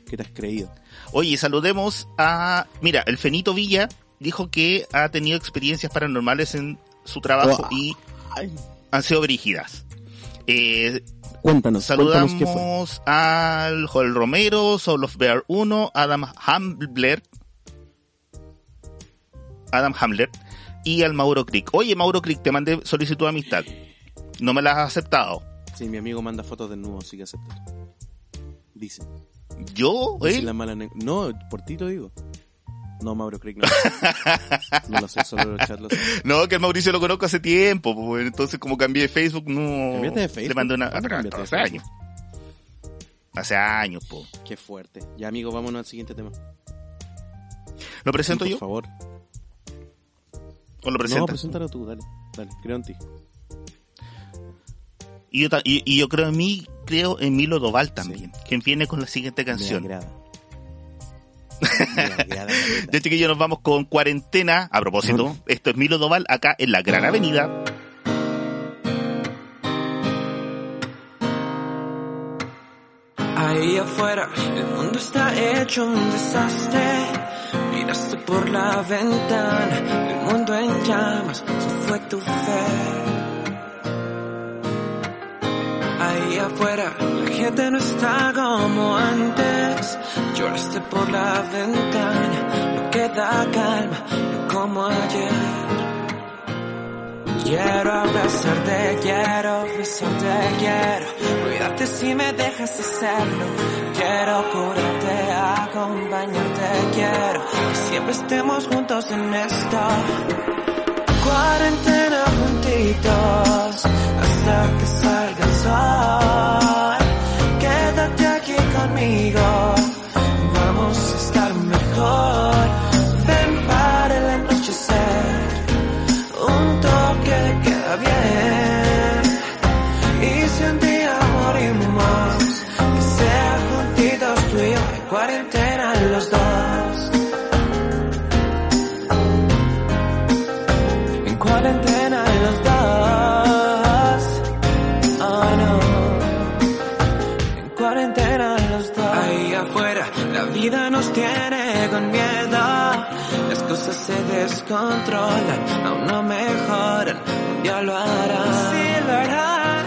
¿Qué te has creído? Oye, saludemos a... Mira, el Fenito Villa dijo que ha tenido experiencias paranormales en su trabajo Oh. y Ay, han sido brígidas. Eh, cuéntanos, cuéntanos qué fue. saludamos al Joel Romero, Soul of Bear 1, Adam Hamler, Adam Hamler y al Mauro Crick. Oye, Mauro Crick, te mandé solicitud de amistad. No me la has aceptado. Sí, mi amigo manda fotos desnudos, sí que aceptar. Dice. ¿Yo? Dice la mala ne- No, por ti te digo. No, Mauro Creek no. [laughs] no lo sé, solo los chats lo sé. No, que el Mauricio lo conozco hace tiempo, pues, entonces como cambié de Facebook, no... ¿Cambiaste de Facebook? Le mandé una... ¿Cuándo pero cambiaste de hace Facebook? años. Hace años, po. Qué fuerte. Ya, amigo, vámonos al siguiente tema. ¿Lo presento Sí, yo? Por favor. ¿O lo No, preséntalo tú, dale. Dale, creo en ti. y, yo, y, y yo creo en mí, creo en Milo Doval también, quien viene con la siguiente canción. [laughs] Me agrada. Me agrada. De nos vamos con cuarentena. A propósito, esto es Milo Doval acá en la Gran Avenida. Ahí afuera el mundo está hecho un desastre. Miraste por la ventana, el mundo en llamas, se fue tu fe. Ahí afuera la gente no está como antes. Lloraste por la ventana, no queda calma, no como ayer. Quiero abrazarte, quiero besarte, quiero cuidarte si me dejas hacerlo. Quiero curarte, acompañarte, quiero que siempre estemos juntos en esto. Cuarentena juntitos hasta que salga el sol. Se descontrolan, aún no mejoran. Un día lo harán. Sí, lo harán.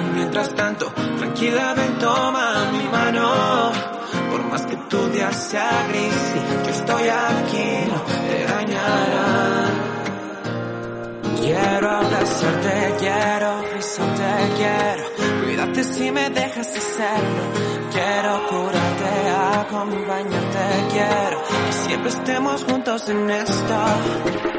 Y mientras tanto, tranquila, ven, toma mi mano. Por más que tu día sea gris, sí, yo estoy aquí, no te dañarán. Quiero abrazarte, quiero besarte, quiero cuidarte si me dejas hacerlo. Quiero curarte, acompañarte, quiero que siempre estemos juntos en esto.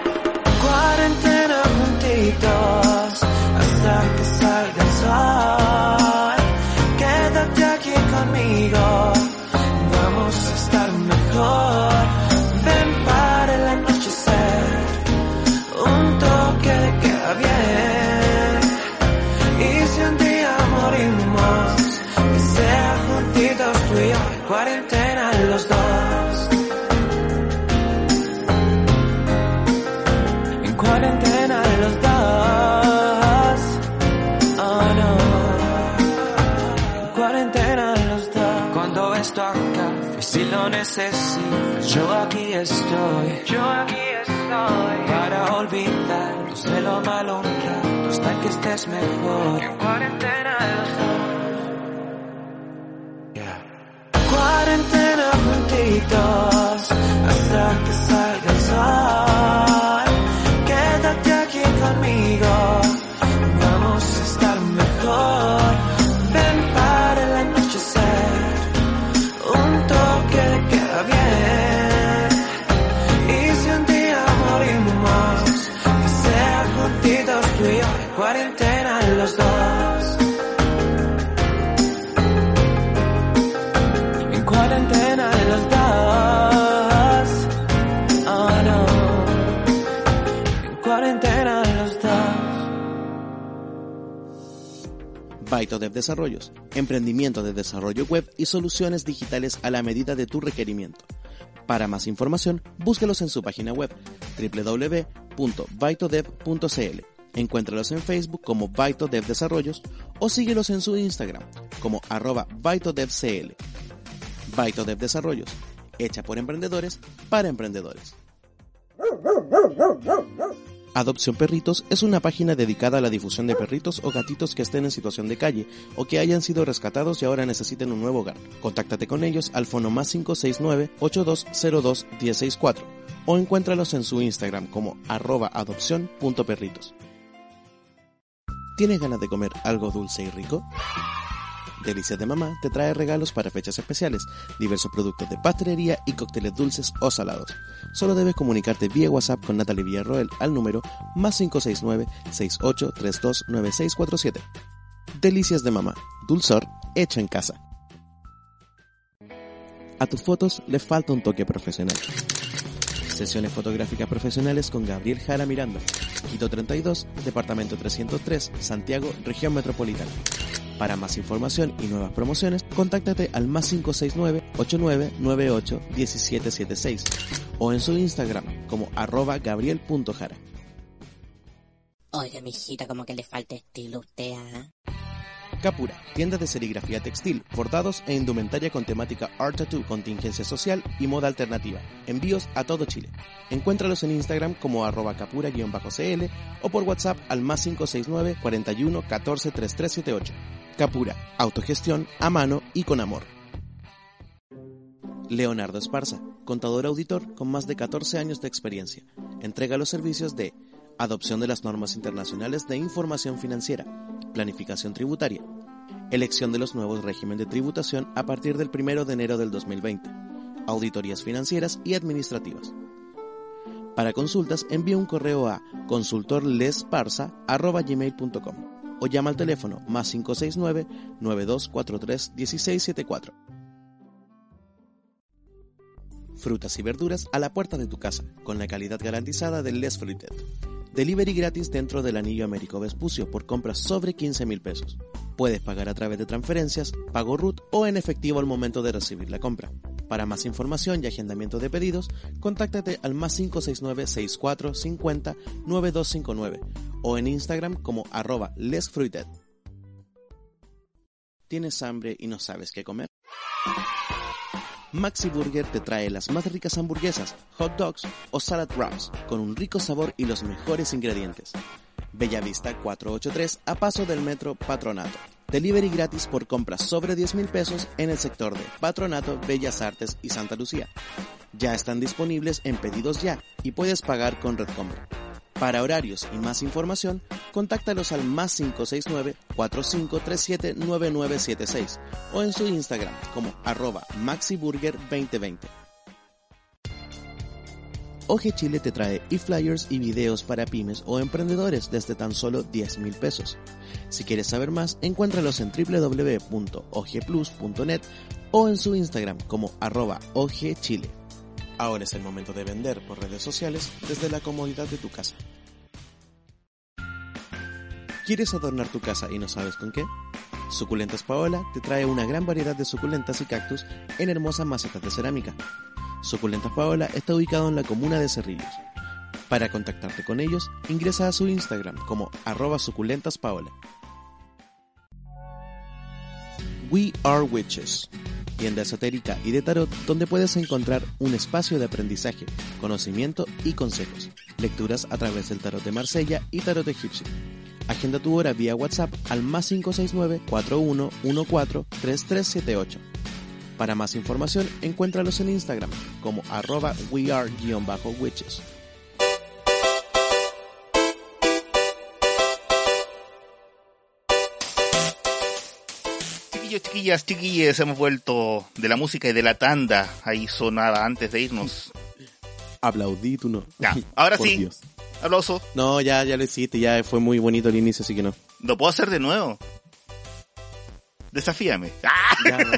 Necesitas, yo aquí estoy. Yo aquí estoy. Para olvidarnos de lo malo un rato hasta que estés mejor. En cuarentena dos. Cuarentena juntitos hasta que BytoDev Desarrollos, emprendimiento de desarrollo web y soluciones digitales a la medida de tu requerimiento. Para más información, búsquelos en su página web www.bytodev.cl. Encuéntralos en Facebook como BytoDev Desarrollos o síguelos en su Instagram como arroba BytoDevCL. BytoDev Desarrollos, hecha por emprendedores para emprendedores. Adopción Perritos es una página dedicada a la difusión de perritos o gatitos que estén en situación de calle o que hayan sido rescatados y ahora necesiten un nuevo hogar. Contáctate con ellos al fono más 569-8202-164 o encuéntralos en su Instagram como arroba adopción.perritos. ¿Tienes ganas de comer algo dulce y rico? Delicias de Mamá te trae regalos para fechas especiales, diversos productos de pastelería y cócteles dulces o salados. Solo debes comunicarte vía WhatsApp con Natalie Villarroel al número más 569-6832-9647. Delicias de Mamá, dulzor hecho en casa. A tus fotos le falta un toque profesional. Sesiones fotográficas profesionales con Gabriel Jara Miranda. Quito 32, Departamento 303, Santiago, Región Metropolitana. Para más información y nuevas promociones, contáctate al más 569-8998-1776 o en su Instagram como arroba gabriel.jara. Oiga, mijita, como que le falta estilo usted, ¿ah? Capura, tienda de serigrafía textil, bordados e indumentaria con temática Art Tattoo, contingencia social y moda alternativa. Envíos a todo Chile. Encuéntralos en Instagram como arroba capura-cl o por WhatsApp al más 569 41 14 3378. Capura, autogestión a mano y con amor. Leonardo Esparza, contador auditor con más de 14 años de experiencia. Entrega los servicios de adopción de las normas internacionales de información financiera, planificación tributaria, elección de los nuevos regímenes de tributación a partir del 1 de enero del 2020, auditorías financieras y administrativas. Para consultas, envía un correo a consultorlesparza.gmail.com o llama al teléfono más 569-9243-1674. Frutas y verduras a la puerta de tu casa, con la calidad garantizada del Les Fruited. Delivery gratis dentro del anillo Américo Vespucio por compras sobre 15 mil pesos. Puedes pagar a través de transferencias, pago RUT o en efectivo al momento de recibir la compra. Para más información y agendamiento de pedidos, contáctate al más 569 64 50 9259 o en Instagram como arroba lesfruited. ¿Tienes hambre y no sabes qué comer? Maxi Burger te trae las más ricas hamburguesas, hot dogs o salad wraps con un rico sabor y los mejores ingredientes. Bellavista 483 a paso del metro Patronato. Delivery gratis por compras sobre 10 mil pesos en el sector de Patronato, Bellas Artes y Santa Lucía. Ya están disponibles en pedidos ya y puedes pagar con Red Compra. Para horarios y más información, contáctalos al más 569-4537-9976 o en su Instagram como arroba maxiburger2020. Oje Chile te trae e-flyers y videos para pymes o emprendedores desde tan solo 10 mil pesos. Si quieres saber más, encuéntralos en www.ogplus.net o en su Instagram como arroba ogchile. Ahora es el momento de vender por redes sociales desde la comodidad de tu casa. ¿Quieres adornar tu casa y no sabes con qué? Suculentas Paola te trae una gran variedad de suculentas y cactus en hermosas macetas de cerámica. Suculentas Paola está ubicado en la comuna de Cerrillos. Para contactarte con ellos, ingresa a su Instagram como arroba suculentaspaola. We Are Witches. Tienda esotérica y de tarot donde puedes encontrar un espacio de aprendizaje, conocimiento y consejos. Lecturas a través del tarot de Marsella y tarot egipcio. Agenda tu hora vía WhatsApp al más 569-4114-3378. Para más información, encuéntralos en Instagram como arroba weare-witches. Chiquillos, chiquillas, chiquillas, hemos vuelto de la música y de la tanda. Ahí sonaba antes de irnos. Aplaudí, tú no. Ya, ahora Por sí. Dios. Aplauso. No, ya, ya lo hiciste, ya fue muy bonito el inicio, así que no. Lo puedo hacer de nuevo. Desafíame. ¡Ah! Ya, no,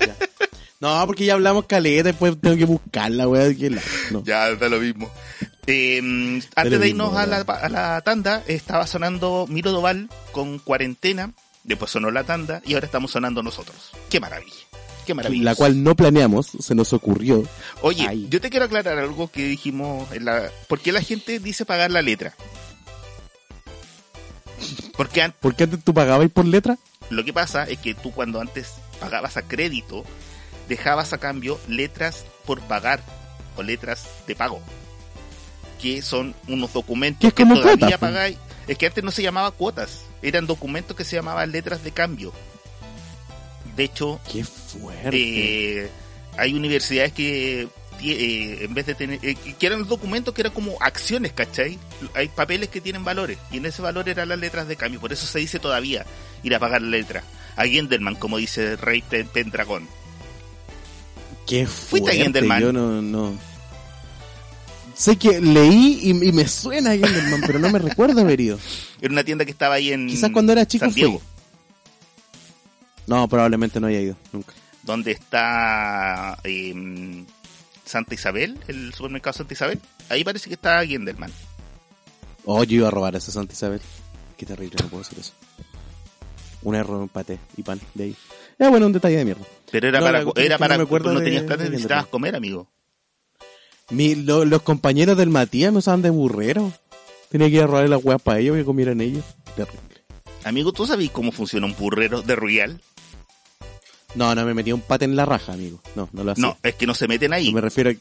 ya. No, porque ya hablamos caleta, después tengo que buscarla, weá. No. Ya, da lo mismo. Eh, antes lo de mismo, irnos a la, a la tanda, estaba sonando Miro Doval con cuarentena. Después sonó la tanda y ahora estamos sonando nosotros. Qué maravilla. Qué maravilla. La cual no planeamos, se nos ocurrió. Oye, Ay. yo te quiero aclarar algo que dijimos en la... ¿Por qué la gente dice pagar la letra? Porque an- ¿Por qué antes tú pagabas por letra? lo que pasa es que tú cuando antes pagabas a crédito, dejabas a cambio letras por pagar o letras de pago. Que son unos Que documentos es que todavía cuotas, pues. pagáis. Es que antes no se llamaba cuotas, eran documentos que se llamaban letras de cambio. De hecho, Qué fuerte. eh, hay universidades que eh, en vez de tener eh, que eran documentos que eran como acciones, ¿cachai? Hay papeles que tienen valores y en ese valor eran las letras de cambio, por eso se dice todavía ir a pagar la letra. A Gendelman, como dice Rey Pen- Pendragón. Qué fuiste a fuerte. Yo no, no. Sé que leí y, y me suena Gendelman, [laughs] pero no me recuerdo haber ido. Era una tienda que estaba ahí en Quizás cuando era chico San Diego, fui. No, probablemente no haya ido, nunca. donde está em, Santa Isabel, el supermercado Santa Isabel. Ahí parece que está Gendelman. Oh, yo iba a robar a esa Santa Isabel. Qué terrible, no puedo decir eso. Un error, un paté y pan de ahí. Ya bueno, un detalle de mierda. Pero era No, para, era no para me acuerdo no de- tenías plata, de necesitabas Gendelman. comer, amigo. Mi, lo- los compañeros del Matías me usaban de burrero. Tenía que ir a robarle las weas para ellos que comieran ellos. Terrible. Amigo, ¿tú sabes cómo funciona un burrero de Royal? No, no me metía un pate en la raja, amigo. No, no lo hacía. No, es que no se meten ahí. me refiero a...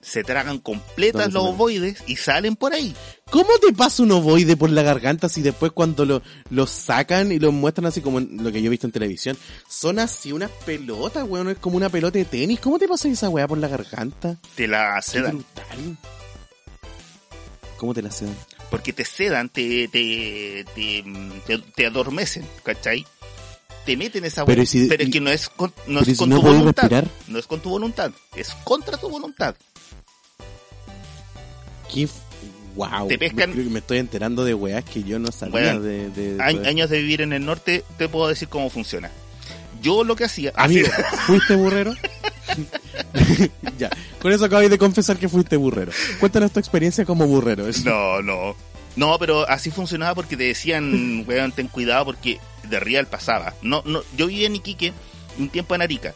Se tragan completas ¿Dónde se los ovoides y salen por ahí. ¿Cómo te pasa un ovoide por la garganta si después cuando lo, lo sacan y lo muestran así como en lo que yo he visto en televisión? Son así unas pelotas, weón. Es como una pelota de tenis. ¿Cómo te pasa esa weá por la garganta? Te la sedan. brutal. ¿Cómo te la sedan? Porque te sedan, te, te, te, te, te adormecen, ¿cachai? Te meten esa Pero si- pero es y- que no es con, no es si con no tu voluntad. respirar. No es con tu voluntad. Es contra tu voluntad. Qué wow. Te pescan- Me, creo que me estoy enterando de weas que yo no sabía de, años de vivir en el norte, te puedo decir cómo funciona. Yo lo que hacía... Amigo, [laughs] ¿fuiste burrero? [laughs] ya, con eso acabáis de confesar que fuiste burrero. Cuéntanos tu experiencia como burrero. Es- [laughs] No, no. No, pero así funcionaba porque te decían, weón, ten cuidado porque de Real pasaba. No, no, yo vivía en Iquique un tiempo en Arica,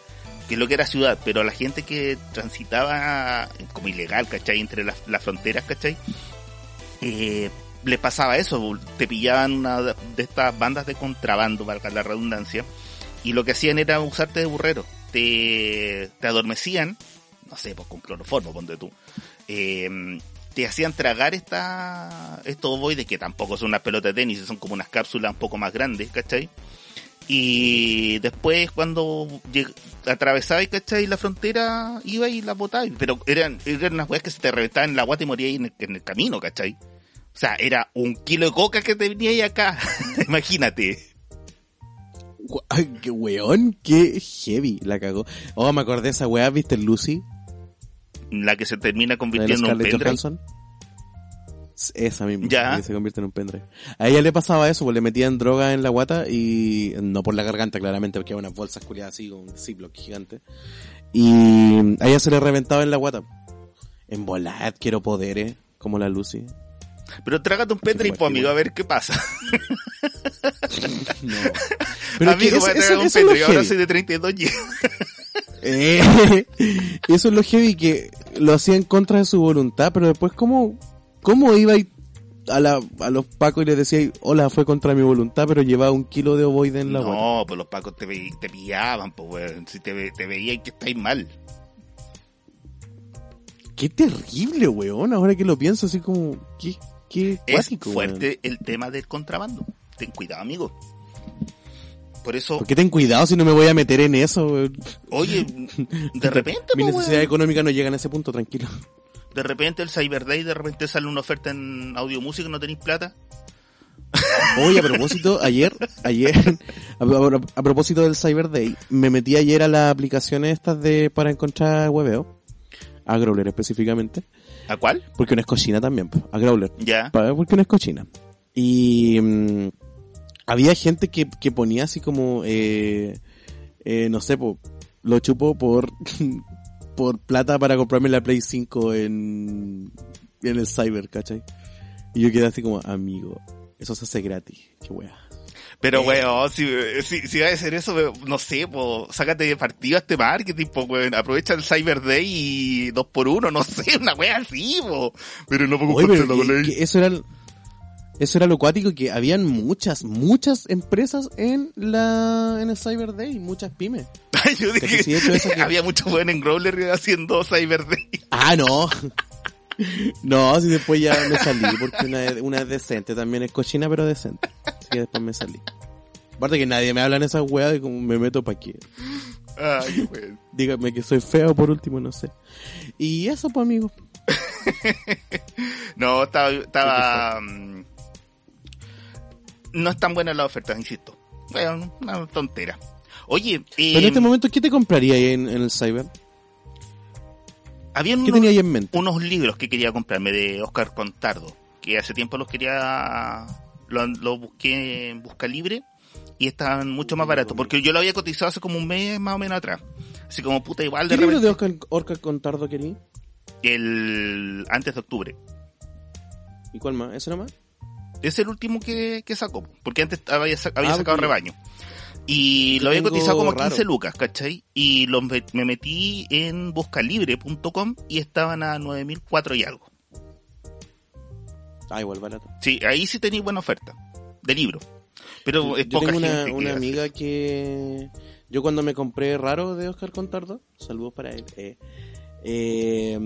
que lo que era ciudad, pero la gente que transitaba como ilegal, ¿cachai? Entre las, las fronteras, ¿cachai? Eh, les pasaba eso, te pillaban una de estas bandas de contrabando, valga la redundancia, y lo que hacían era usarte de burrero. Te, te adormecían, no sé, pues con cloroformo, ponte tú. Eh, te hacían tragar esta, estos ovoides, que tampoco son unas pelotas de tenis, son como unas cápsulas un poco más grandes, ¿cachai? Y después cuando atravesabais, ¿cachai? La frontera, iba y las botabais. Pero eran, eran unas weas que se te reventaban en la guata y moríais en el, en el camino, ¿cachai? O sea, era un kilo de coca que te venía ahí acá. [laughs] Imagínate. Qué weón, qué heavy la cagó. Oh, me acordé de esa weá, ¿viste Lucy? La que se termina La la convirtiendo en un pendrive. Johansson. Esa misma, Ya. que se convierte en un pendrive. A ella le pasaba eso, pues le metían droga en la guata y no por la garganta claramente, porque había unas bolsas culiadas así con un ziploc gigante. Y a ella se le reventaba en la guata. En volar, quiero poderes, como la Lucy. Pero trágate un pendrive, pues, amigo, a ver qué pasa. [laughs] No. Pero amigo, voy a tragar un pendrive, ahora soy de 32 gigas. Eh, [laughs] eso es lo heavy que lo hacía en contra de su voluntad, pero después cómo, cómo iba y a, la, a los pacos y les decía, hola, fue contra mi voluntad, pero llevaba un kilo de ovoide en la. No, pues los pacos te, ve- te pillaban, pues, weón. Si te, te veían que estáis mal. Qué terrible, weón. Ahora que lo pienso, así como, qué, qué Es cuático, weón. fuerte el tema del contrabando. Ten cuidado, amigo. Por eso, ¿Por qué ten cuidado si no me voy a meter en eso, weón? oye, [laughs] de repente, Mi pues, necesidad weón, económica no llega a ese punto, tranquilo. De repente el Cyber Day, de repente sale una oferta en audio música y no tenéis plata. Oye, a propósito, ayer, ayer, [laughs] a, a- a propósito del Cyber Day, me metí ayer a las aplicaciones estas de para encontrar hueveo, a Growler específicamente, ¿A cuál? porque una es cochina también, a Growler, Ya. porque una es cochina. Y mm, había gente que, que ponía así como, eh, eh, no sé, po, lo chupo por, [laughs] por plata para comprarme la Play 5 en, en el Cyber, ¿cachai? Y yo quedé así como, amigo, eso se hace gratis, qué wea. Pero, weón, si, si, si va a hacer eso, no sé, po, sácate de partido a este marketing, po, weón, aprovecha el Cyber Day y dos por uno, no sé, [laughs] una wea así, po. Pero no puedo Oye, pero con que- él. que eso era eso era lo cuático que habían muchas muchas empresas en la en el Cyber Day muchas pymes. [laughs] Yo dije que sí, de hecho, eso [laughs] que- había mucho weón en Growler haciendo Cyber Day. ah no. [laughs] No si después ya me salí porque una, una es decente también es cochina pero decente. Así que después me salí. Aparte que nadie me habla en esas weas de como me meto pa' qué. Ay, weón. dígame que soy feo por último no sé. Y eso pues amigo. No, estaba, estaba, no es tan buena la oferta, insisto. Bueno, una tontera. Oye, pero en eh, este momento ¿qué te compraría ahí en, en el Cyber? habían ¿qué unos, tenía ahí en mente? unos libros que quería comprarme de Oscar Contardo, que hace tiempo los quería, los lo busqué en Busca Libre y estaban mucho más baratos, porque yo lo había cotizado hace como un mes más o menos atrás. Así como puta igual de ¿qué libro de Oscar, Oscar Contardo quería? el antes de octubre. ¿y cuál más? ¿ese nomás? Es el último que, que sacó, porque antes había, había Ah, sacado rebaño. Y Yo lo había cotizado como raro. 15 lucas, ¿cachai? Y los me, me metí en buscalibre.com y estaban a 9004 y algo. Ah, igual barato. Sí, ahí sí tenéis buena oferta de libro. Pero es Yo poca tengo una, gente que una hace. amiga que... Yo cuando me compré Raro de Oscar Contardo, saludos para él, eh, eh,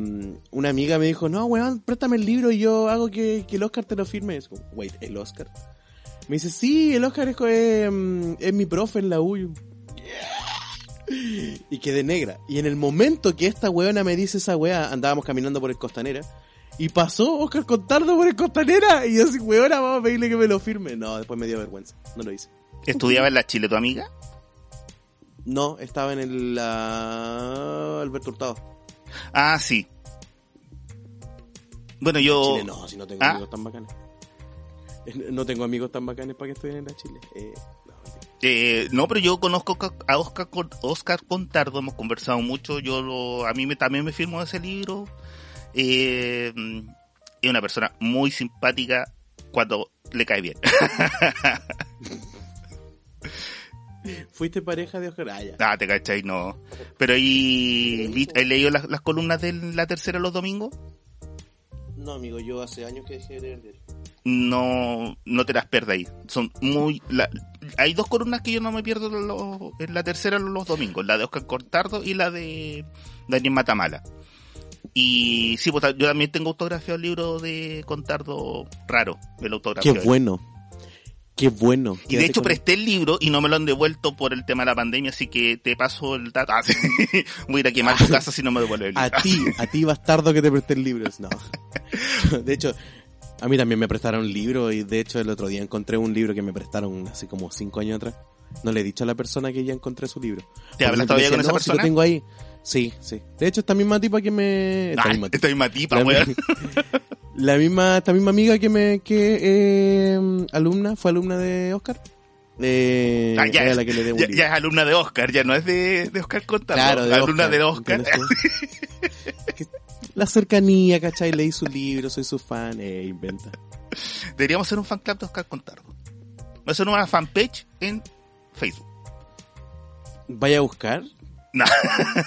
una amiga me dijo, no, weón, préstame el libro y yo hago que, que el Oscar te lo firme. Es como, wait, ¿el Oscar? Me dice, sí, el Oscar es, es, es mi profe en la UYU. [laughs] Y quedé negra. Y en el momento que esta weona me dice esa wea, andábamos caminando por el Costanera. Y pasó Oscar Contardo por el Costanera. Y yo así, weona, vamos a pedirle que me lo firme. No, después me dio vergüenza. No lo hice. ¿Estudiaba en la Chile tu amiga? No, estaba en el ah, Alberto Hurtado. Ah, sí. Bueno, yo... Chile no, si no tengo Ah. amigos tan bacanes. No tengo amigos tan bacanes para que estudien en la Chile. Eh, no. Eh, no, pero yo conozco a Oscar, Oscar Contardo, hemos conversado mucho, yo lo, a mí me, también me firmo ese libro. Eh, es una persona muy simpática cuando le cae bien. [laughs] ¿Fuiste pareja de Oscar? Ah, ya. ah, te cachai, no. Pero ahí, ¿has leído las, las columnas de la tercera los domingos? No, amigo, yo hace años que dejé de leer de él. No, no te las perdáis. Son muy, la- hay dos columnas que yo no me pierdo los- en la tercera los domingos, la de Oscar Cortardo y la de Daniel Matamala. Y sí, pues, yo también tengo autografiado el libro de Contardo raro, el Qué autografiado. bueno. Qué bueno. Y de hecho con- presté el libro y no me lo han devuelto por el tema de la pandemia, así que te paso el dato. Ah, sí. [laughs] Voy a ir a quemar tu casa si no me devuelve el libro. A ti, a ti bastardo que te presté libros. No. [laughs] De hecho, a mí también me prestaron libros y de hecho el otro día encontré un libro que me prestaron hace como cinco años atrás. No le he dicho a la persona que ya encontré su libro. ¿Te hablas todavía me con decía, esa "No, si persona? lo tengo ahí. Sí, sí. De hecho, esta misma tipa que me... Esta Ah, misma tipa. esta misma tipa, La, weón. La misma, esta misma amiga que me, que, eh, alumna, fue alumna de Oscar. Eh, Ah, ya, era la que le debo un ya, libro. ya es alumna de Oscar, ya no es de, de Oscar Contardo. Claro, de alumna Oscar, de Oscar. La cercanía, ¿cachai? Leí su libro, soy su fan, eh, inventa. Deberíamos hacer un fan club de Oscar Contardo. Hacer una fanpage en Facebook. Vaya a buscar. No.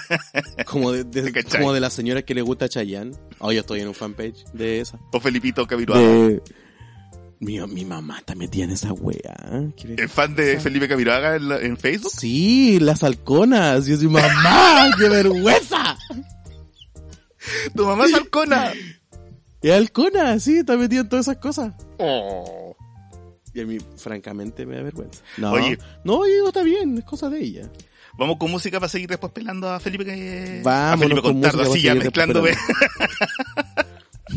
[laughs] Como de, de- la señora que le gusta a Chayanne. Oh, yo estoy en un fanpage de esa. O Felipito Cabiruaga. De, Mi, mi mamá está metida en esa wea. ¿Qué- ¿El fan de Felipe Camiroaga en, en Facebook? Sí, las halconas. Yo soy mamá, [laughs] qué vergüenza. Tu mamá es halcona. [laughs] Es halcona, sí, está metida en todas esas cosas. Oh. Y a mí, francamente, me da vergüenza. No, Oye. no, yo digo, está bien, es cosa de ella. Vamos con música para seguir después pelando a Felipe que... a Felipe con Contardo, así ya mezclándome [laughs]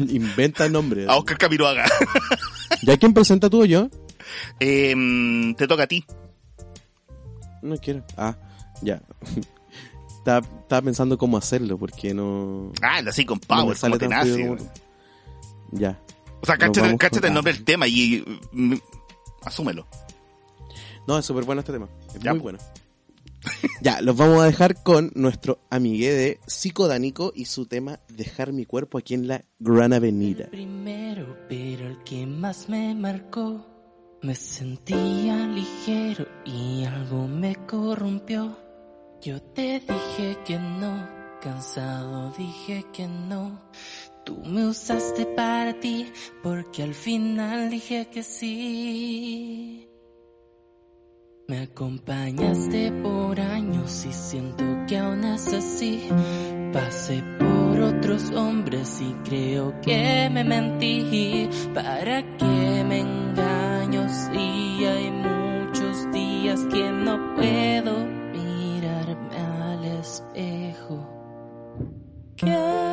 Inventa nombres. [laughs] a Oscar Camiroaga. ¿Ya quién presenta tú o yo? Em, te toca a ti. No quiero. Ah, ya. [laughs] estaba, estaba pensando cómo hacerlo, porque no... Ah, así con no Power, sale como Ya. O sea, cáchate, el nombre del tema y mm, asúmelo. No, es súper bueno este tema. Es Ya, muy po. bueno. Ya, los vamos a dejar con nuestro amigue de Psicodánico y su tema Dejar mi cuerpo aquí en la Gran Avenida. El primero, pero el que más me marcó. Me sentía ligero y algo me corrompió. Yo te dije que no, cansado dije que no. Tú me usaste para ti, porque al final dije que sí. Me acompañaste por años y siento que aún es así. Pasé por otros hombres y creo que me mentí. ¿Para qué me engaño si hay muchos días que no puedo mirarme al espejo? Quiero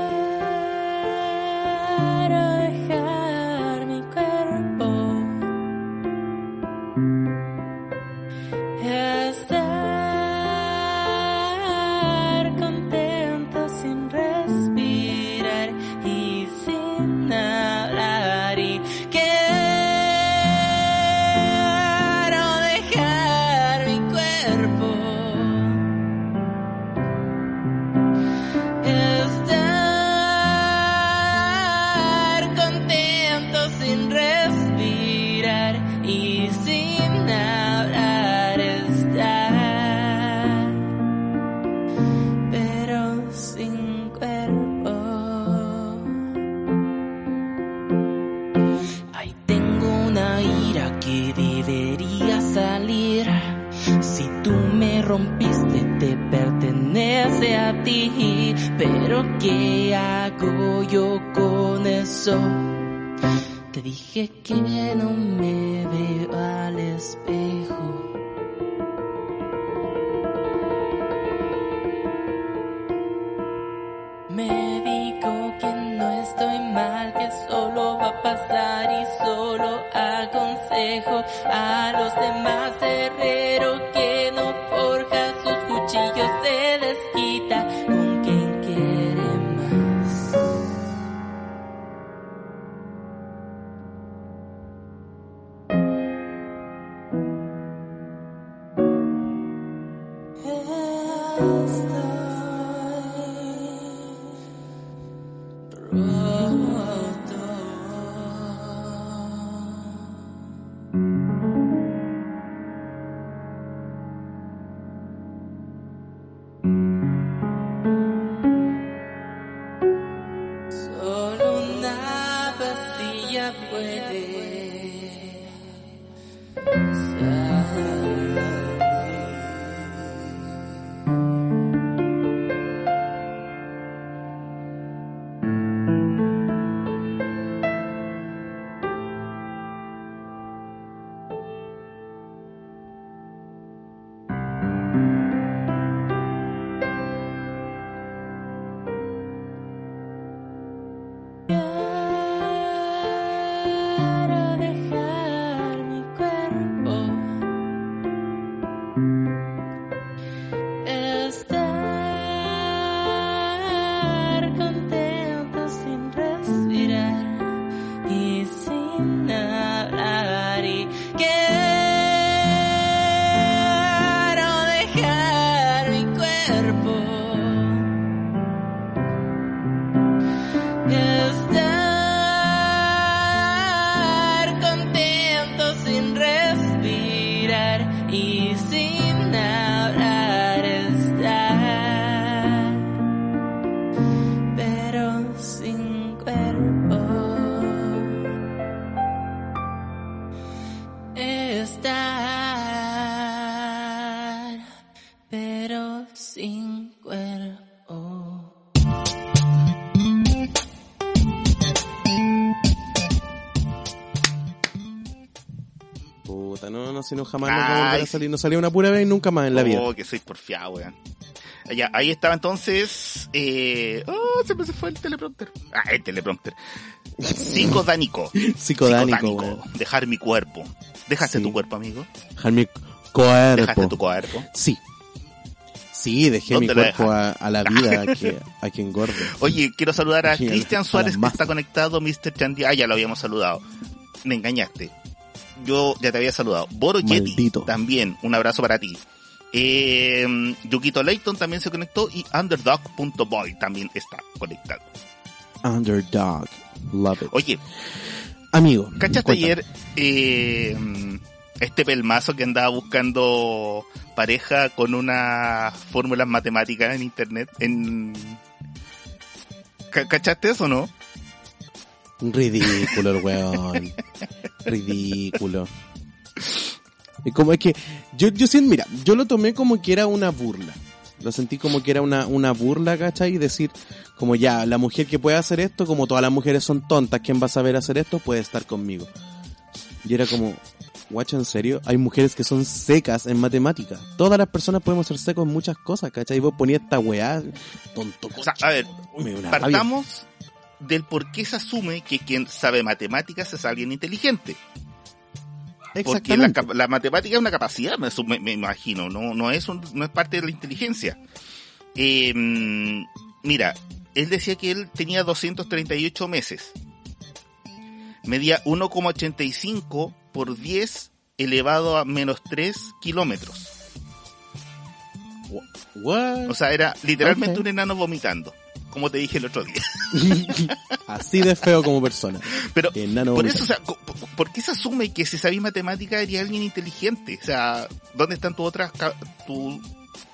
rompiste, te pertenece a ti. Pero ¿qué hago yo con eso? Te dije que no me veo al espejo. Me digo que no estoy mal, que solo va a pasar y solo aconsejo a los demás si no jamás nos va a volver salir. Nos salió una pura vez y nunca más en la vida. Oh, que soy porfiado, weón. Ya, ahí estaba entonces. Eh... Oh, se me se fue el teleprompter. Ah, el teleprompter. [laughs] Psicodánico. Psicodánico, weón. Dejar mi cuerpo. ¿Dejaste Sí. tu cuerpo, amigo? Dejar mi ¿Dejaste cuerpo. tu cuerpo? Sí. Sí, dejé mi ¿Dónde lo cuerpo a, a la vida a que, a que engorde. Oye, quiero saludar a Cristian Suárez que está conectado, Mr. Chandy. Ah, ya lo habíamos saludado. Me engañaste. Yo ya te había saludado. Boro Yeti, también, un abrazo para ti. Eh, Yukito Layton también se conectó y Underdog.boy también está conectado. Underdog. Love it. Oye, Amigo. ¿cachaste ayer eh, este pelmazo que andaba buscando pareja con unas fórmulas matemáticas en internet? En... Ca- ¿Cachaste eso o no? Ridículo el weón. [laughs] Ridículo. Y como es que, yo, yo siento, mira, yo lo tomé como que era una burla. Lo sentí como que era una, una burla, ¿cachai? Y decir, como ya, la mujer que puede hacer esto, como todas las mujeres son tontas, ¿quién va a saber hacer esto? Puede estar conmigo. Y era como, guacha, ¿en serio? Hay mujeres que son secas en matemáticas. Todas las personas podemos ser secos en muchas cosas, ¿cachai? Y vos ponías esta weá, tonto. O sea, a ver, partamos del por qué se asume que quien sabe matemáticas es alguien inteligente. Porque la, matemática es una capacidad, me, imagino, no, no, es un- no es parte de la inteligencia. Eh, mira, él decía que él tenía 238 meses. Medía 1,85 por 10 elevado a menos 3 kilómetros. What? O sea, era literalmente un enano vomitando, como te dije el otro día. [laughs] Así de feo como persona. Pero Enano por eso, o sea, ¿por qué se asume que si sabéis matemática eres alguien inteligente? O sea, ¿dónde están tus otras, tu,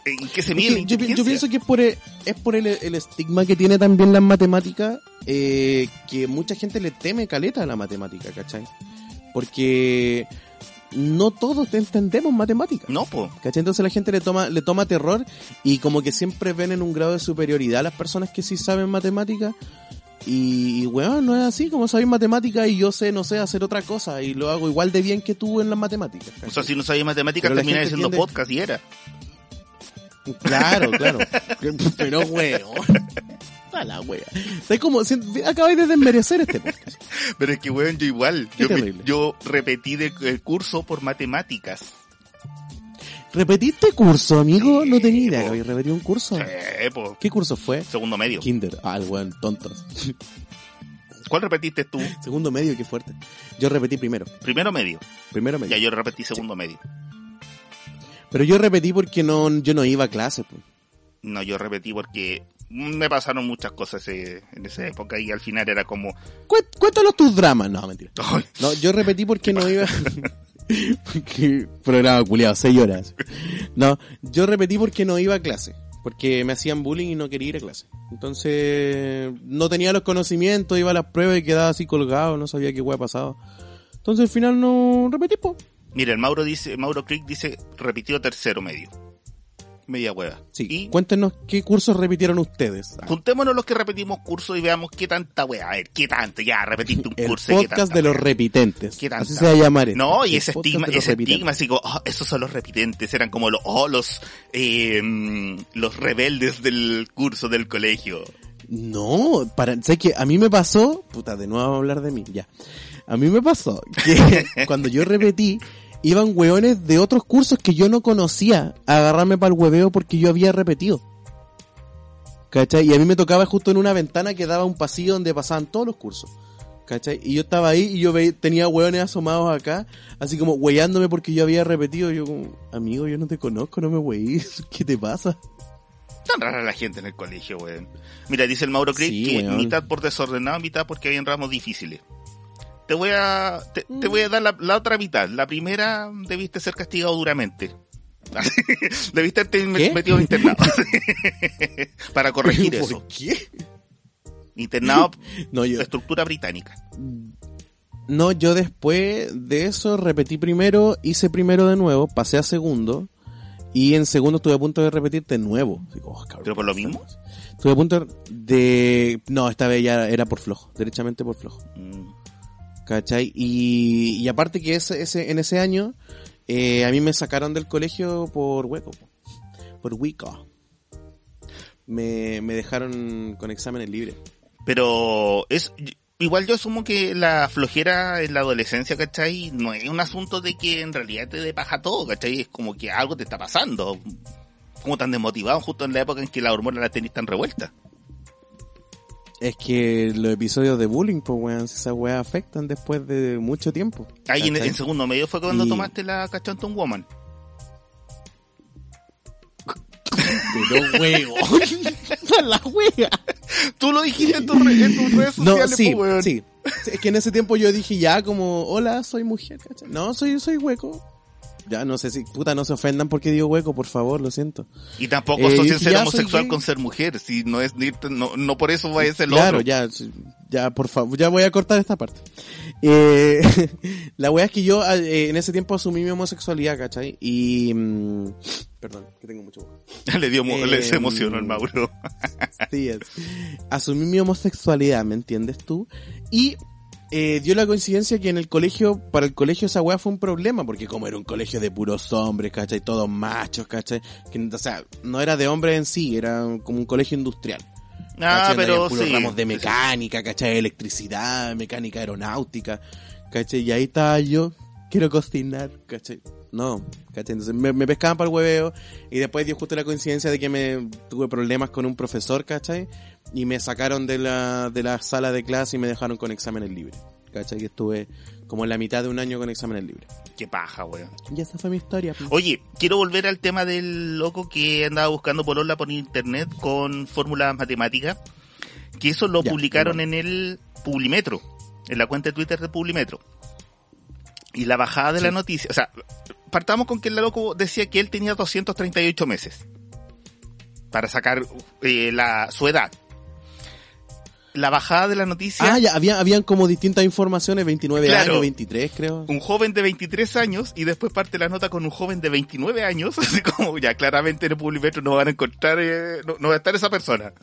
en qué se Es mide que la yo, yo pienso que es por el, es por el, el estigma que tiene también la matemática, eh, que mucha gente le teme caleta a la matemática, ¿cachai? Porque no todos entendemos matemática. No, po. ¿Cachai? Entonces la gente le toma, le toma terror y como que siempre ven en un grado de superioridad a las personas que sí saben matemática. Y, y weón, no es así, como sabéis matemática y yo sé, no sé, hacer otra cosa y lo hago igual de bien que tú en las matemáticas. O sea, si no sabías matemáticas, gente haciendo tiende- podcast y era. Claro, claro. [laughs] Pero weón. La wea. Estoy como, si- acabáis de desmerecer este podcast. [laughs] Pero es que, weón, yo igual. Yo, me- terrible. yo repetí de, el curso por matemáticas. ¿Repetiste curso, amigo? Sí, no tenía idea que habéis repetido un curso. Eh, po. ¿Qué curso fue? Segundo medio. Kinder. Ah, el weón, tontos. ¿Cuál repetiste tú? Segundo medio, qué fuerte. Yo repetí primero. Primero medio. Primero medio. Ya yo repetí segundo medio. Pero yo repetí porque no, yo no iba a clase, pues. No, yo repetí porque me pasaron muchas cosas eh, en esa época y al final era como... Cué- Cuéntanos tus dramas. No, mentira. [laughs] "Ay, No, yo repetí porque no iba. [laughs] porque programa culiado, seis horas. No, yo repetí porque no iba a clase. Porque me hacían bullying y no quería ir a clase. Entonces, no tenía los conocimientos, iba a las pruebas y quedaba así colgado, no sabía qué hueá pasaba. Entonces al final no repetí, po. Mira, el Mauro dice, Mauro Creek dice, repitió tercero medio. Media hueva. Sí. Y Cuéntenos qué cursos repitieron ustedes. Ah, juntémonos los que repetimos cursos y veamos qué tanta hueva. A ver, qué tanto. Ya, repetiste un el curso. qué podcast de los repitentes. ¿Qué tanta? Así se va a llamar. esto. No, y El ese estigma, ese estigma, así como, "Ah, esos son los repitentes, eran como los, oh, los, eh, los rebeldes del curso del colegio. No, para, sé que a mí me pasó, puta, de nuevo a hablar de mí, ya. A mí me pasó que [laughs] cuando yo repetí, iban hueones de otros cursos que yo no conocía a agarrarme para el hueveo porque yo había repetido. ¿Cachai? Y a mí me tocaba justo en una ventana que daba un pasillo donde pasaban todos los cursos. ¿Cachai? Y yo estaba ahí y yo tenía hueones asomados acá, así como hueándome porque yo había repetido. Yo como, amigo, yo no te conozco, no me hueís, [laughs] ¿qué te pasa? Tan rara la gente en el colegio, weón. Mira, dice el Mauro Creek Sí, que weón. mitad por desordenado, mitad porque habían ramos difíciles. Te voy a, te, te voy a dar la, la otra mitad. La primera debiste ser castigado duramente. [laughs] debiste haberte metido internado. [laughs] Para corregir eso. ¿Por qué? Internado [laughs] No, yo, estructura británica. No, yo después de eso repetí primero, hice primero de nuevo, pasé a segundo. Y en segundo estuve a punto de repetir de nuevo. Oh, cabrón, ¿Pero por lo mismo? Estuve a punto de... No, esta vez ya era por flojo, derechamente por flojo. Mm. ¿Cachai? Y, y aparte que ese, ese, en ese año, eh, a mí me sacaron del colegio por hueco, po. por hueco. Me, me dejaron con exámenes libres. Pero es igual yo asumo que la flojera en la adolescencia, ¿cachai? No es un asunto de que en realidad te dé paja todo, ¿cachai? Es como que algo te está pasando. Como tan desmotivado justo en la época en que la hormona la tenés tan revuelta. Es que los episodios de bullying, pues weón, esas weas afectan después de mucho tiempo. Ahí en, en segundo medio fue cuando Y- tomaste la Cachonton Woman. Pero [laughs] weón, la wea. Tú lo dijiste en, tu re- en tus redes No, sociales, sí, po, weón. sí. Sí, Es que en ese tiempo yo dije ya como, hola, soy mujer, ¿cachai? No, soy, soy hueco. Ya no sé si, puta, no se ofendan porque digo hueco, por favor, lo siento. Y tampoco Eh, asocien ya ser homosexual con ser mujer. Si no es no, no por eso vaya a ser lo Claro, otro. ya, ya, por favor, ya voy a cortar esta parte. Eh, [laughs] la wea es que yo eh, en ese tiempo asumí mi homosexualidad, ¿cachai? Y, mm, perdón, que tengo mucho [laughs] le dio le se Eh, emocionó el Mauro. [laughs] Así es. Asumí mi homosexualidad, ¿me entiendes tú? Y eh, dio la coincidencia que en el colegio, para el colegio esa weá fue un problema, porque como era un colegio de puros hombres, ¿cachai? Todos machos, ¿cachai? Que, o sea, no era de hombres en sí, era como un colegio industrial. Ah, ¿cachai? Pero puros sí. ramos de mecánica, ¿cachai? Electricidad, mecánica aeronáutica, ¿cachai? Y ahí estaba yo, quiero cocinar, ¿cachai? No, ¿cachai? Entonces me, me pescaban para el hueveo y después dio justo la coincidencia de que me tuve problemas con un profesor, ¿cachai? Y me sacaron de la, de la sala de clase y me dejaron con exámenes libres, ¿cachai? Que estuve como en la mitad de un año con exámenes libres. Qué paja, weón. Y esa fue mi historia. pues. Oye, quiero volver al tema del loco que andaba buscando polola por internet con fórmulas matemáticas. Que eso lo Ya, publicaron en el Publimetro, en la cuenta de Twitter de Publimetro. Y la bajada de la noticia, o sea, partamos con que el loco decía que él tenía 238 meses para sacar eh, la, su edad. La bajada de la noticia, Ah, ya, había, habían como distintas informaciones, 29 Claro. años, 23 creo. un joven de 23 años y después parte la nota con un joven de 29 años, [laughs] así como ya claramente en el Publimetro no van a encontrar, eh, no, no va a estar esa persona. [laughs]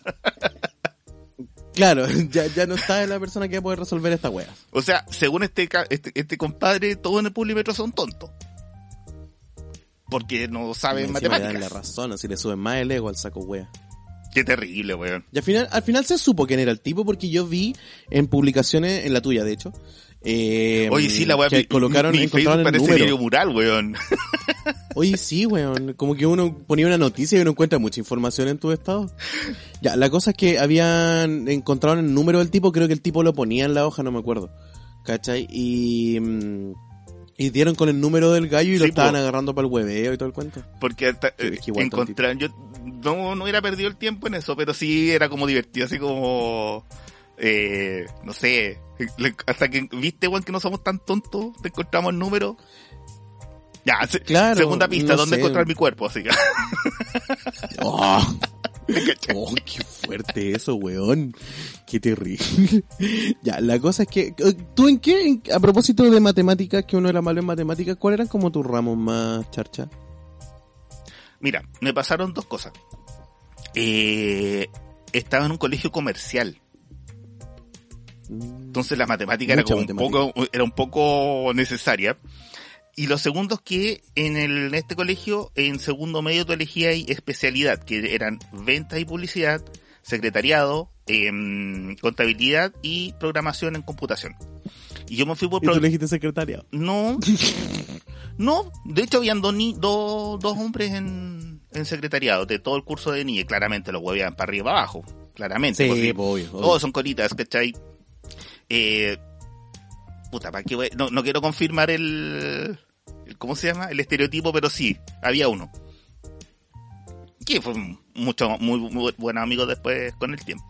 Claro, ya, ya no está la persona que va a poder resolver esta wea. O sea, según este, este, este compadre, todos en el Publimetro son tontos. Porque no saben Encima le dan la matemáticas. razón, así le suben más el ego al saco wea. Qué terrible, weón. Y al final, al final se supo quién era el tipo porque yo vi en publicaciones, en la tuya de hecho, eh, Oye, sí, la weá, que mi- colocaron, mi, mi Facebook parece mural, weón. [laughs] Oye, sí, weón. Como que uno ponía una noticia y uno encuentra mucha información en tu estado. Ya, la cosa es que habían encontrado el número del tipo, creo que el tipo lo ponía en la hoja, no me acuerdo. ¿Cachai? Y, mm, y dieron con el número del gallo y lo estaban po. agarrando para el hueveo y todo el cuento. Porque hasta, eh, encontrar, yo no, no hubiera perdido el tiempo en eso, pero sí era como divertido, así como, eh, no sé, hasta que viste, weón, que no somos tan tontos, te encontramos el número. Ya, se- Claro, segunda pista, no ¿dónde sé. encontrar mi cuerpo? Así que, ¡Oh! Oh, qué fuerte eso, weón. Qué terrible. [laughs] ya, la cosa es que, eh, ¿tú en qué, a propósito de matemáticas, que uno era malo en matemáticas, cuáles eran como tus ramos más charcha? Mira, me pasaron dos cosas. Eh, estaba en un colegio comercial, entonces la matemática era como un poco, era un poco necesaria. Y lo segundo es que en, el, en este colegio, en segundo medio, tú elegías especialidad, que eran ventas y publicidad, secretariado, em, contabilidad y programación en computación. Y yo me fui por... Y tú elegiste secretaria. No, [laughs] no, de hecho habían dos, ni- dos, dos hombres en, en secretariado de todo el curso de niña, claramente los huevían para arriba y para abajo, claramente. porque pues, obvio, obvio. todos son colitas, ¿cachai? Eh, puta, ¿para qué voy? No, no quiero confirmar el, el- ¿cómo se llama? El estereotipo, pero sí, había uno. Que fue mucho, muy, muy buen amigo después con el tiempo.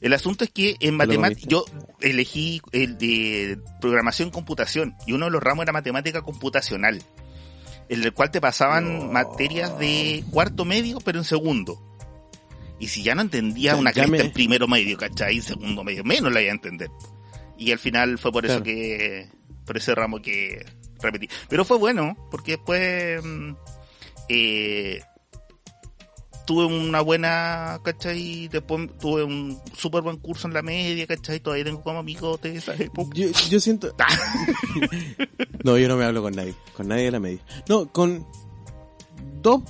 El asunto es que en matemáticas, yo elegí el de programación computación y uno de los ramos era matemática computacional, en el cual te pasaban No. materias de cuarto medio, pero en segundo. Y si ya no entendía una cresta me- en primero medio, ¿cachai? En segundo medio, menos la iba a entender. Y al final fue por eso que, por ese ramo que repetí. Pero fue bueno, porque después, mm, eh, tuve una buena, ¿cachai? Después tuve un súper buen curso en la media, ¿cachai? Todavía tengo como amigos de esa época. Yo, yo siento... [laughs] [laughs] no, yo no me hablo con nadie. Con nadie de la media. No, con dos,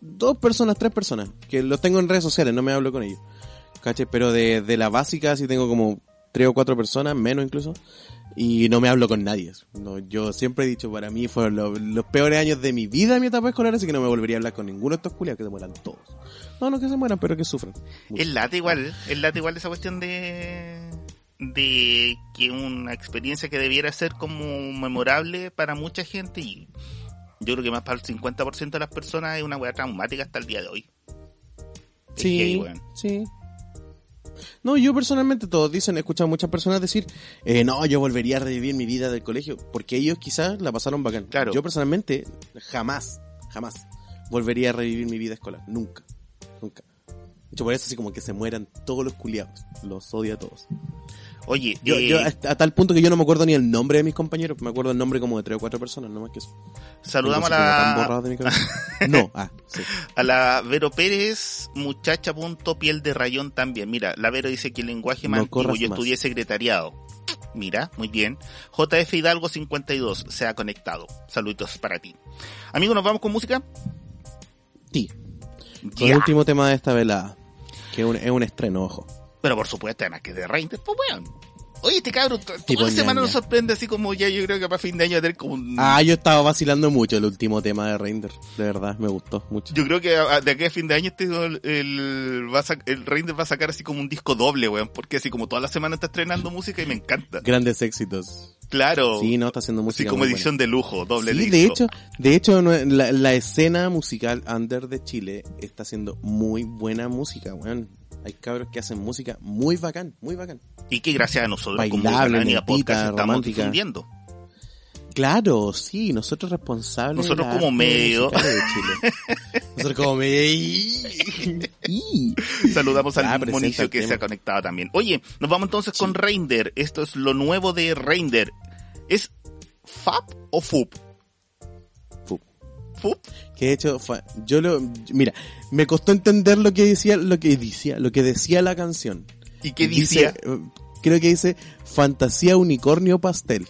dos personas, tres personas, que los tengo en redes sociales, no me hablo con ellos. ¿Cachai? Pero de, de la básica sí tengo como tres o cuatro personas, menos incluso. Y no me hablo con nadie. No, yo siempre he dicho, para mí fueron lo- los peores años de mi vida en mi etapa escolar, así que no me volvería a hablar con ninguno de estos culiados que se mueran todos. No, no que se mueran, pero que sufran. Es lata igual, es lata igual esa cuestión de de que una experiencia que debiera ser como memorable para mucha gente y yo creo que más para el 50% de las personas es una weá traumática hasta el día de hoy. Es Sí, sí. No, yo personalmente, todos dicen, he escuchado a muchas personas decir, eh, no, yo volvería a revivir mi vida del colegio, porque ellos quizás la pasaron bacán. Claro. Yo personalmente, jamás, jamás volvería a revivir mi vida escolar. Nunca, nunca. De hecho, por eso así como que se mueran todos los culiados. Los odio a todos. Oye, Yo, eh, yo a tal punto que yo no me acuerdo ni el nombre de mis compañeros, me acuerdo el nombre como de tres o cuatro personas, no más que eso. saludamos a la. [laughs] No, ah, sí. a la Vero Pérez, muchacha punto piel de rayón también. Mira, la Vero dice que el lenguaje más No antiguo, corras yo más. estudié secretariado. Mira, muy bien. JF Hidalgo 52, se ha conectado. Saluditos para ti. Amigos, ¿nos vamos con música? Sí. Con el último tema de esta velada, que es un, es un estreno, ojo. Pero por supuesto, además que de Reiner, pues weón. Oye, este cabrón, toda la semana nos sorprende así como ya yo creo que para fin de año va a tener como un... Ah, yo estaba vacilando mucho el último tema de Render. De verdad, me gustó mucho. Yo creo que de aquí a fin de año este, el, el, va a el Reiner va a sacar así como un disco doble, weón. Porque así como toda la semana está estrenando música y me encanta. Grandes éxitos. Claro. Sí, no, está haciendo música. como muy edición de lujo, doble buena. Sí, disco. de hecho, de hecho, la, la escena musical under de Chile está haciendo muy buena música, weón. Hay cabros que hacen música muy bacán, muy bacán. Y que gracias a nosotros como Bailable, lentita, Podcast estamos romántica. difundiendo. Claro, sí, nosotros responsables. Nosotros como medio. musical de Chile. [laughs] nosotros como medio. Saludamos al Ah, Monicio que se ha conectado también. Oye, nos vamos entonces con Reinder. Esto es lo nuevo de Reinder. ¿Es FAP o? Fup. FUP. Que de hecho, fa- yo lo, mira, me costó entender lo que decía, lo que decía, lo que decía la canción. ¿Y qué Dice, decía? eh, creo que dice fantasía unicornio pastel.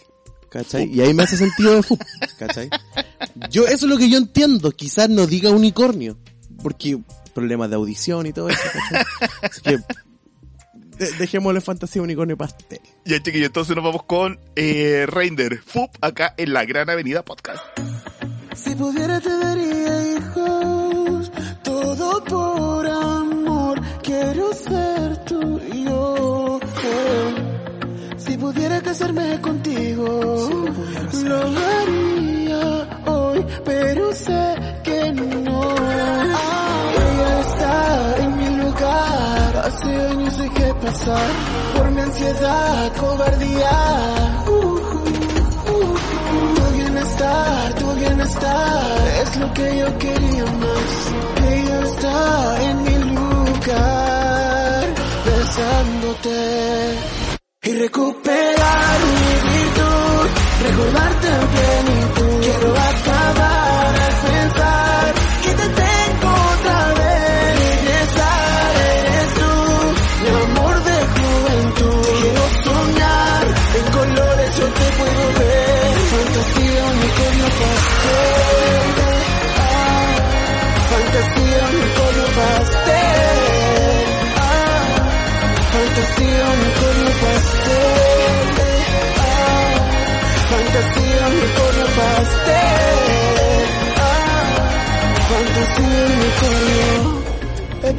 ¿Cachai? Y ahí me hace sentido de fu, ¿cachai? Yo, eso es lo que yo entiendo. Quizás no diga unicornio. Porque problemas de audición y todo eso, ¿cachai? Así que, de- dejémosle fantasía unicornio pastel. Ya, chiquillos, entonces nos vamos con eh, Reinder, FUP, acá en la Gran Avenida Podcast. Si pudiera te daría hijos, todo por amor, quiero ser tuyo. Si pudiera casarme contigo, lo haría hoy, pero sé que no. Ella está en mi lugar, hace años dejé pasar por mi ansiedad, cobardía. Uh, bienestar, tu bienestar es lo que yo quería más. Ella está en mi lugar, besándote. Y recuperar mi virtud,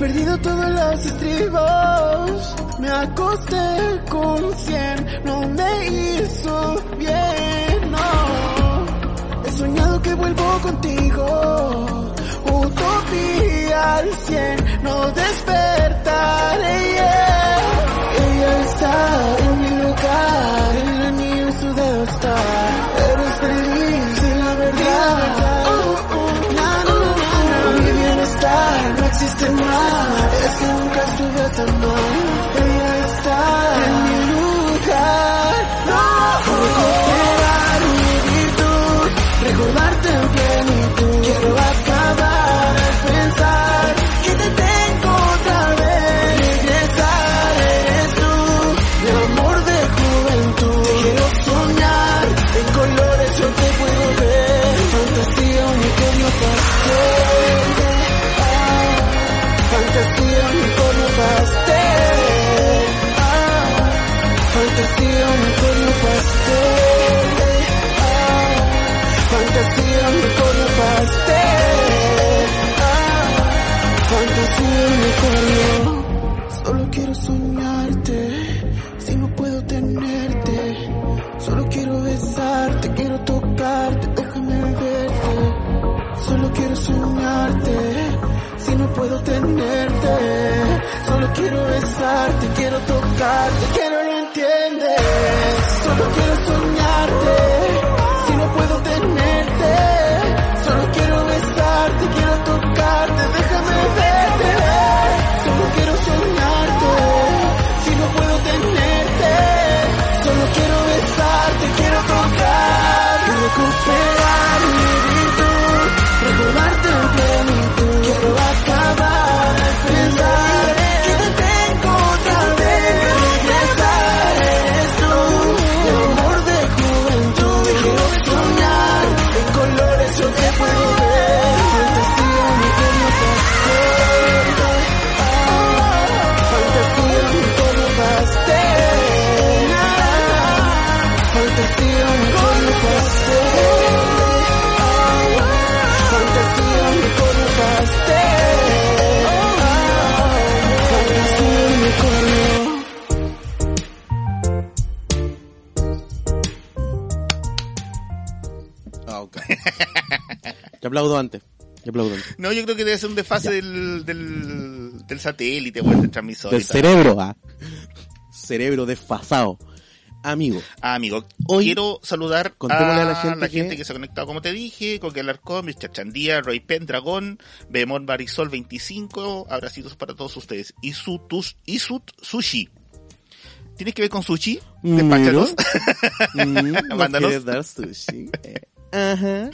perdido todos los estribos. Me acosté con cien, no me hizo bien, no. He soñado que vuelvo contigo. Utopía al cien, no despertaré. Ella está en mi lugar, el anillo en su dedo está. Eres feliz la verdad. Más. Es que nunca estuve mal. Puedo tenerte. Solo quiero besarte, quiero tocarte, que no lo entiendes. Solo quiero soñarte, si no puedo tenerte. Solo quiero besarte, quiero tocarte, déjame verte. Solo quiero soñarte, si no puedo tenerte. Solo quiero besarte, quiero tocar y aplaudo antes. Te aplaudo antes. No, yo creo que debe ser un desfase del, del, del satélite o del transmisor. Del y cerebro, ah. Cerebro desfasado. Amigo, Ah, amigo, Hoy, quiero saludar a, a la gente que- que... se ha conectado, como te dije, con Alarcón, Mr. Chandía, Roy Penn, Dragón, Bemón Barisol 25, abracitos para todos ustedes. Isutus, Isut Sushi. ¿Tienes que ver con sushi? Despáchanos. Mm, [laughs] ¿no Mándanos. quieres dar sushi? Eh, Ajá.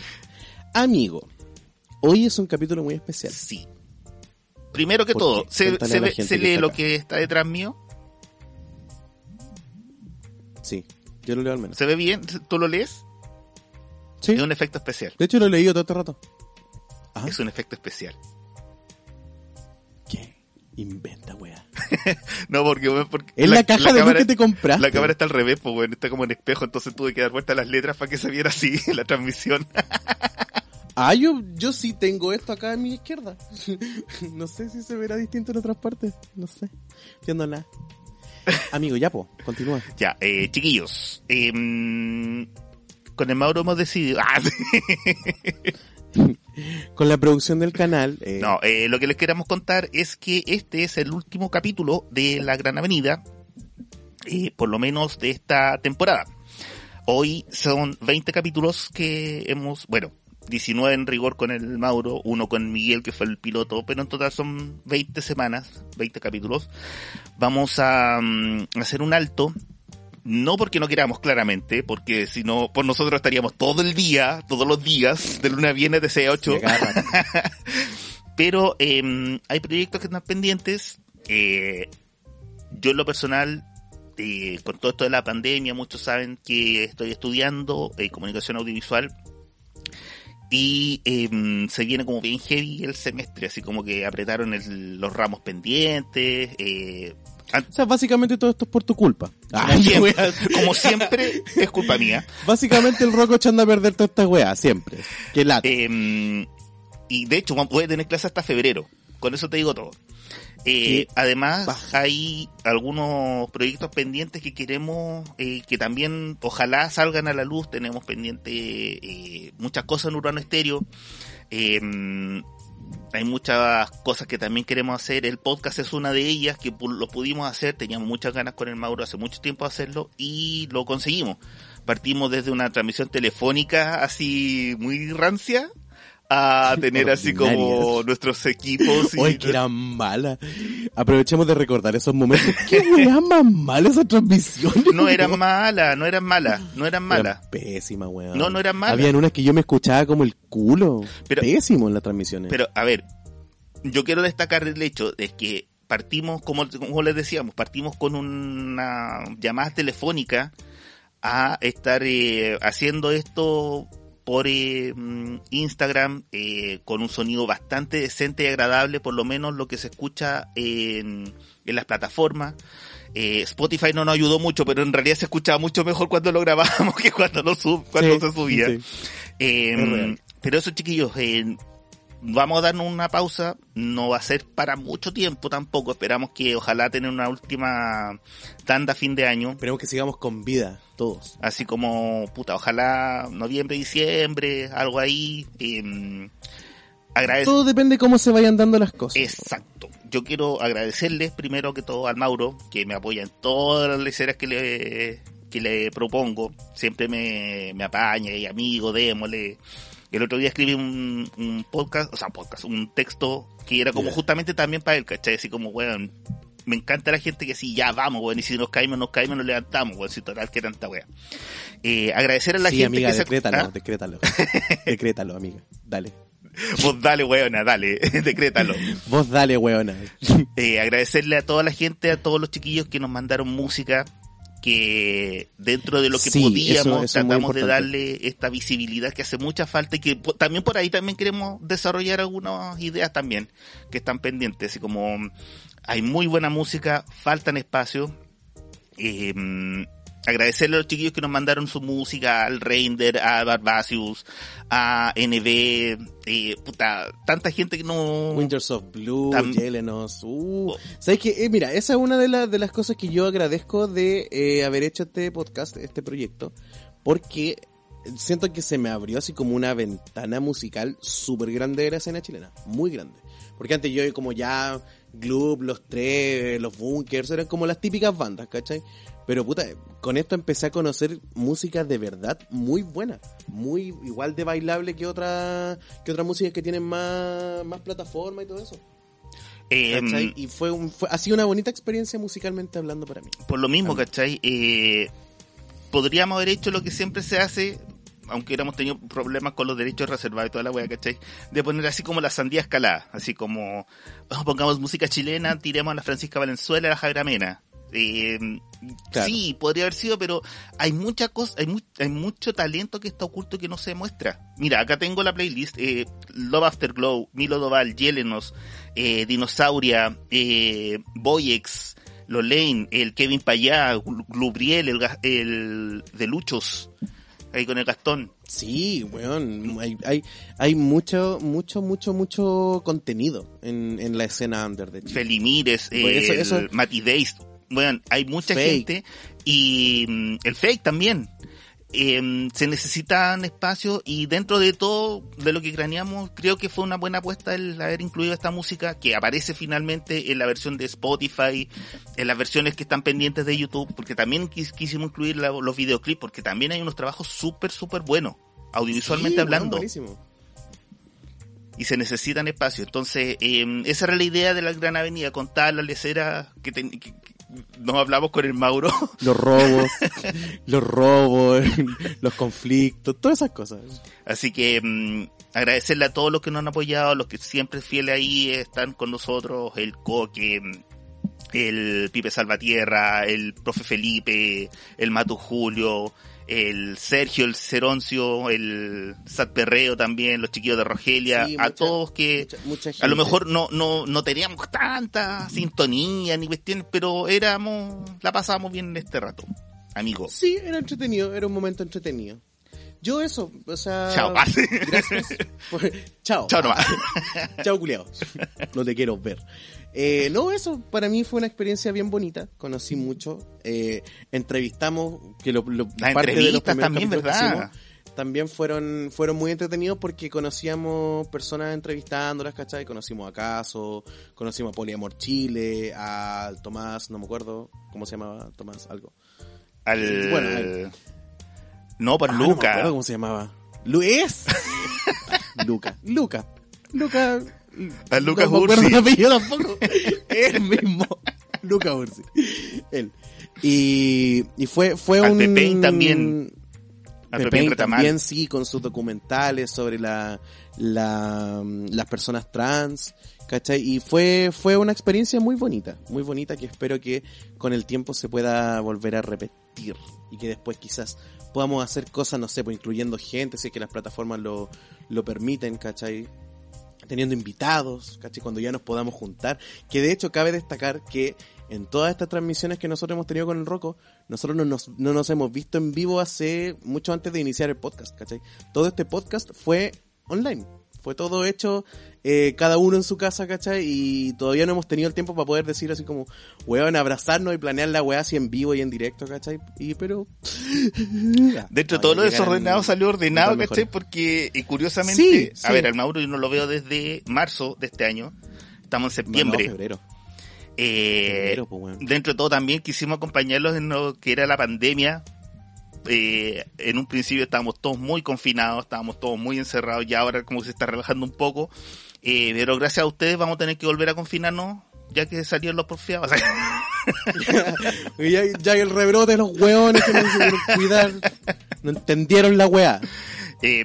Amigo, hoy es un capítulo muy especial. Sí. Primero que ¿Por todo? ¿se, lee lo acá. que está detrás mío? Sí, yo lo leo al menos. ¿Se ve bien? ¿Tú lo lees? Sí. Es un efecto especial. De hecho, lo he leído todo este rato. Ah, Es un efecto especial. ¿Qué? Inventa, wea. [laughs] No, porque, porque Es la, caja de cámara- que te compraste. La cámara está al revés, pues bueno, está como en espejo, entonces tuve que dar vuelta a las letras para que se viera así [laughs] la transmisión. [laughs] Ah, yo, yo sí tengo esto acá a mi izquierda. [laughs] no sé si se verá distinto en otras partes. No sé. Entiendo nada. [laughs] Amigo, ya po, continúa. ya, eh, chiquillos, em, con el Mauro hemos decidido... [laughs] Ah, sí. Con la producción del canal. eh, no, eh, lo que les queremos contar es que este es el último capítulo de La Gran Avenida, eh, por lo menos de esta temporada. Hoy son 20 capítulos que hemos, bueno, 19 en rigor con el Mauro, uno con Miguel que fue el piloto, pero en total son 20 semanas, 20 capítulos. Vamos a mm, hacer un alto, no porque no queramos claramente, porque si no, por nosotros estaríamos todo el día, todos los días, de lunes a viernes de 6 a 8. se agarra. Pero eh, hay proyectos que están pendientes. Eh, yo en lo personal, eh, con todo esto de la pandemia, muchos saben que estoy estudiando eh, comunicación audiovisual y eh, se viene como bien heavy el semestre, así como que apretaron el- los ramos pendientes. Eh, O sea, básicamente todo esto es por tu culpa. [laughs] como, Ay, siempre, como siempre, es culpa mía. Básicamente el Rocco echando a perder toda esta weá, siempre. Que lata. Eh, y de hecho, voy a tener clase hasta febrero. Con eso te digo todo. Eh, además, baja. hay algunos proyectos pendientes que queremos eh, que también, ojalá salgan a la luz. Tenemos pendiente eh, muchas cosas en Urbano Estéreo. Eh, hay muchas cosas que también queremos hacer. El podcast es una de ellas que lo pudimos hacer. Teníamos muchas ganas con el Mauro hace mucho tiempo de hacerlo y lo conseguimos. Partimos desde una transmisión telefónica así muy rancia a [laughs] tener así como nuestros equipos. y- [laughs] Oye, que era mala. Aprovechemos de recordar esos momentos. Qué weá [laughs] más mala esa transmisión. No eran malas, no eran malas, no eran malas. Eran pésimas, weón. No, no eran malas. Habían unas que yo me escuchaba como el culo. Pero- Pésimo en las transmisiones. Pero, a ver, yo quiero destacar el hecho de que partimos, como, como les decíamos, partimos con una llamada telefónica a estar eh, haciendo esto por eh, mm, Instagram eh, con un sonido bastante decente y agradable, por lo menos lo que se escucha en, en las plataformas. Eh, Spotify no nos ayudó mucho, pero en realidad se escuchaba mucho mejor cuando lo grabábamos [laughs] que cuando, lo sub, cuando Sí, se subía. sí. Real. pero eso, chiquillos, vamos a darnos una pausa, no va a ser para mucho tiempo tampoco, esperamos que ojalá tener una última tanda a fin de año, Esperemos que sigamos con vida, todos. así como, puta, ojalá noviembre, diciembre, algo ahí. Eh, agradec- Todo depende de cómo se vayan dando las cosas. Exacto. Yo quiero agradecerles primero que todo al Mauro, que me apoya en todas las leceras que le, que le propongo. Siempre me, me apaña y amigo, démosle. El otro día escribí un, un podcast, o sea, un podcast, un texto que era como justamente también para él, ¿cachai? Así como, weón, me encanta la gente que sí, ya vamos, weón, y si nos caímos, nos caímos, nos levantamos, weón, si total, que tanta weón. Eh, agradecer a la sí, gente amiga, que se... decrétalo, ¿Ah? decrétalo. [laughs] decrétalo, amiga. Dale. Vos dale, weona, dale, [laughs] decrétalo. Vos dale, weona. Eh, agradecerle a toda la gente, a todos los chiquillos que nos mandaron música, que dentro de lo que Sí, podíamos eso- eso tratamos de darle esta visibilidad que hace mucha falta y que también por ahí también queremos desarrollar algunas ideas también que están pendientes, así como mm, hay muy buena música, faltan espacios. Eh, mm, agradecerle a los chiquillos que nos mandaron su música, al Render, a Barbasius, a NB, eh, puta, tanta gente que no... Winters of Blue, Tam- Yelenos. Uh. ¿Sabes qué? Eh, mira, esa es una de, las de las cosas que yo agradezco de eh, haber hecho este podcast, este proyecto, porque siento que se me abrió así como una ventana musical súper grande de la escena chilena. Muy grande. Porque antes yo como ya Gloop, Los Tres, Los Bunkers, eran como las típicas bandas, ¿cachai? Pero puta, con esto empecé a conocer música de verdad muy buena, muy igual de bailable que otra que otras músicas que tienen más, más plataforma y todo eso. eh, ¿cachai? Y fue, un, fue ha sido una bonita experiencia musicalmente hablando para mí. por lo mismo. ¿cachai? Eh, podríamos haber hecho lo que siempre se hace, aunque hubiéramos tenido problemas con los derechos reservados y toda la wea, ¿cachai? De poner así como la sandía escalada, así como oh, pongamos música chilena, tiremos a la Francisca Valenzuela, a la Javiera Mena. Eh, Claro. Sí, podría haber sido, pero hay mucha cosa, hay, mu- hay mucho talento que está oculto que no se muestra. Mira, acá tengo la playlist, eh, Love Afterglow, Milo Doval, Yelenos, eh, Dinosauria, eh, Boyex, Lolaine, el Kevin Payá, Glu- Glubriel, el, el de Luchos, ahí con el Gastón. Sí, weón, hay, hay, hay mucho, mucho, mucho, mucho contenido en, en la escena under de Chile. Felimires, Pues eso- Days. Bueno, hay mucha Fake. gente y mm, el fake también. Eh, se necesitan espacios y dentro de todo, de lo que craneamos, creo que fue una buena apuesta el haber incluido esta música que aparece finalmente en la versión de Spotify, en las versiones que están pendientes de YouTube, porque también quis- quisimos incluir la- los videoclips, porque también hay unos trabajos súper, súper buenos, audiovisualmente Sí, hablando y se necesitan espacios. Entonces, eh, esa era la idea de la Gran Avenida, contar la lecera que, que- que- nos hablamos con el Mauro. [laughs] Los robos, los robos, los conflictos, todas esas cosas. Así que mm, agradecerle a todos los que nos han apoyado, los que siempre fieles ahí están con nosotros, el Coque, el Pipe Salvatierra, el Profe Felipe, el Matu Julio, el Sergio, el Ceroncio, el Sat Perreo también, los chiquillos de Rogelia, Sí, a mucha- todos que Mucha, mucha a lo mejor no, no, no teníamos tanta sintonía ni cuestiones, pero éramos, la pasábamos bien en este rato, amigos. Sí, era entretenido, era un momento entretenido. Yo eso, o sea... Chao. Gracias. [laughs] por- Chao. Chao nomás. [laughs] Chao, culiados. No te quiero ver. Eh, no, eso para mí fue una experiencia bien bonita. Conocí mucho. Eh, entrevistamos, que lo, lo- Las parte de los entrevistas también, ¿verdad? hicimos, también fueron, fueron muy entretenidos porque conocíamos personas entrevistándolas, ¿cachai? Conocimos a Caso, conocimos a Poliamor Chile, a Tomás, no me acuerdo cómo se llamaba, Tomás algo. Al... Bueno, al- No, por Ah, no me Luca. acuerdo cómo se llamaba. Luis. [laughs] Luca. Luca. Luca. A Luca no me acuerdo Ursi. el apellido tampoco. [laughs] Él mismo. Luca Ursi. Él. Y, y fue, fue Al un... Pepein también. Al Retamal. también sí, con sus documentales sobre la, la, las personas trans, ¿cachai? Y fue, fue una experiencia muy bonita, muy bonita que espero que con el tiempo se pueda volver a repetir y que después quizás podamos hacer cosas, no sé, pues incluyendo gente, si es que las plataformas lo, lo permiten, ¿cachai? Teniendo invitados, ¿cachai? Cuando ya nos podamos juntar. Que de hecho cabe destacar que en todas estas transmisiones que nosotros hemos tenido con el Rocco, nosotros no nos, no nos hemos visto en vivo hace mucho antes de iniciar el podcast, ¿cachai? Todo este podcast fue online, Fue todo hecho, eh, cada uno en su casa, ¿cachai? Y todavía no hemos tenido el tiempo para poder decir así como, weón, abrazarnos y planear la weá así en vivo y en directo, ¿cachai? Y pero... Dentro de todo lo desordenado salió ordenado, ¿cachai? Porque eh, curiosamente, Sí, a ver, al Mauro yo no lo veo desde marzo de este año. Estamos en septiembre. febrero. Eh, Febrero, pues, weón. dentro de todo también quisimos acompañarlos en lo que era la pandemia. Eh, en un principio estábamos todos muy confinados, estábamos todos muy encerrados y ahora como que se está relajando un poco. Eh, pero gracias a ustedes vamos a tener que volver a confinarnos ya que salieron los porfiados. [laughs] [laughs] Ya, ya el rebrote de los weones que no se cuidar, no entendieron la weá. Eh,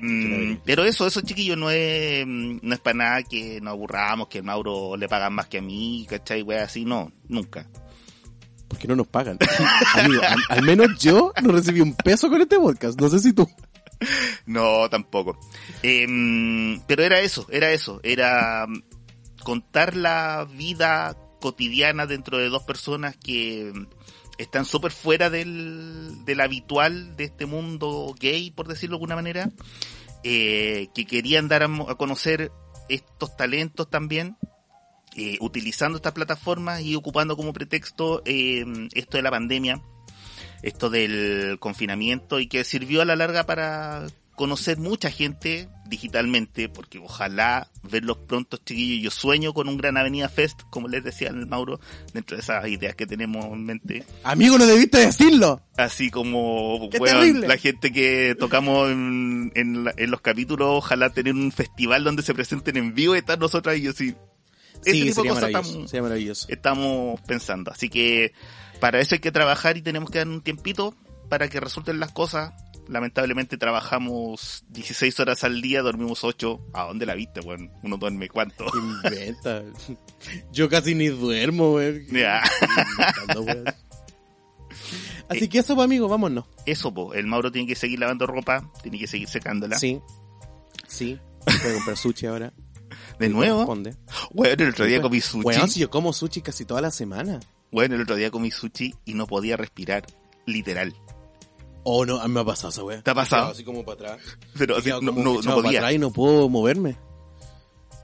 pero eso, eso chiquillos no es, no es para nada que nos aburramos, que el Mauro le pagan más que a mí, ¿cachai? Wea así, no, nunca. Porque no nos pagan. [laughs] Amigo, al, menos yo no recibí un peso con este podcast. No sé si tú. No, tampoco. Mm, pero era eso, era eso, era mm, contar la vida cotidiana dentro de dos personas que mm, están súper fuera del, del habitual de este mundo gay, por decirlo de alguna manera, eh, que querían dar a, a conocer estos talentos también, eh, utilizando estas plataformas y ocupando como pretexto eh, esto de la pandemia, esto del confinamiento y que sirvió a la larga para conocer mucha gente digitalmente, porque ojalá verlos pronto, chiquillos. Yo sueño con un Gran Avenida Fest, como les decía el Mauro, dentro de esas ideas que tenemos en mente. Amigo, no debiste decirlo. Así como, la gente que tocamos en, en la- en los capítulos, ojalá tener un festival donde se presenten en vivo y estar nosotros ahí, así. Ese Sí, tipo de cosas estamos, pensando. Así que para eso hay que trabajar y tenemos que dar un tiempito para que resulten las cosas. Lamentablemente trabajamos 16 horas al día, dormimos 8. ¿A dónde la viste, weón? Uno duerme cuánto. Inventa. Yo casi ni duermo, weón. [laughs] Ya. Así que eso, pues, amigo, vámonos. Eso, po. El Mauro tiene que seguir lavando ropa, tiene que seguir secándola. Sí. Sí. Voy a comprar sushi ahora. ¿De nuevo? Weón, el otro día comí sushi. Weón, si yo como sushi casi toda la semana. Bueno, el otro día comí sushi y no podía respirar. Literal. Oh, no, a mí me ha pasado esa weá. ¿Te ha pasado? Así como para atrás. [laughs] Pero así, no, no, no para podía. atrás y no puedo moverme.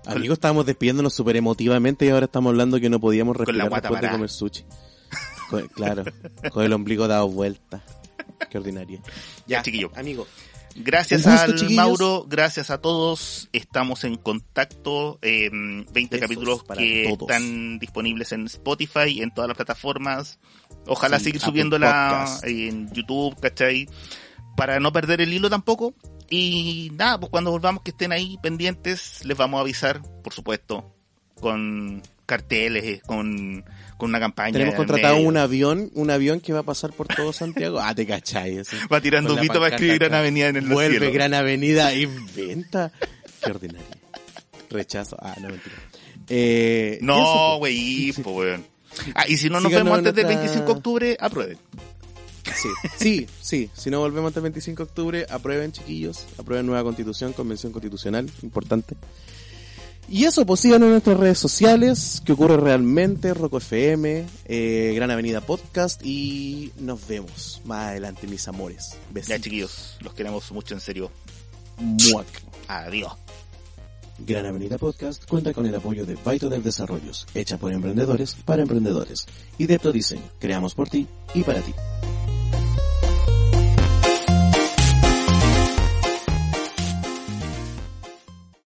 Amigos, estábamos despidiéndonos súper emotivamente y ahora estamos hablando que no podíamos Con la respirar después de comer sushi. Con- claro, con el ombligo dado vuelta. Qué ordinaria. Ya, chiquillo. Amigo. Gracias gusto, al chiquillos. Mauro, gracias a todos. Estamos en contacto. eh, 20 Besos capítulos para que todos. están disponibles en Spotify en todas las plataformas. Ojalá Sí, seguir Apple subiéndola Podcast. en YouTube, ¿cachai? Para no perder el hilo tampoco. Y nada, pues cuando volvamos que estén ahí pendientes, les vamos a avisar, por supuesto, con carteles, eh, con, con una campaña. Tenemos en contratado medio. un avión, un avión que va a pasar por todo Santiago. Ah, te cachai. así. Va tirando la humito para escribir Gran. Avenida en el Vuelve cielo. Gran Avenida, inventa. Qué ordinaria. Rechazo. Ah, no, mentira. Eh, No, pues. güey, pues, weón. Ah, y si no nos Síganos vemos antes del nuestra- 25 de octubre, aprueben. Sí, sí, sí. Si no volvemos hasta el 25 de octubre, aprueben, chiquillos. Aprueben nueva constitución, convención constitucional, importante. Y eso, pues síganos en nuestras redes sociales, que ocurre realmente, Roco FM, eh, Gran Avenida Podcast, y nos vemos más adelante, mis amores. Ya, Besitos. chiquillos, los queremos mucho en serio. Muac. Adiós. Gran Avenida Podcast cuenta con el apoyo de Baito del Desarrollos, hecha por emprendedores para emprendedores, y Depto Diseño, creamos por ti y para ti.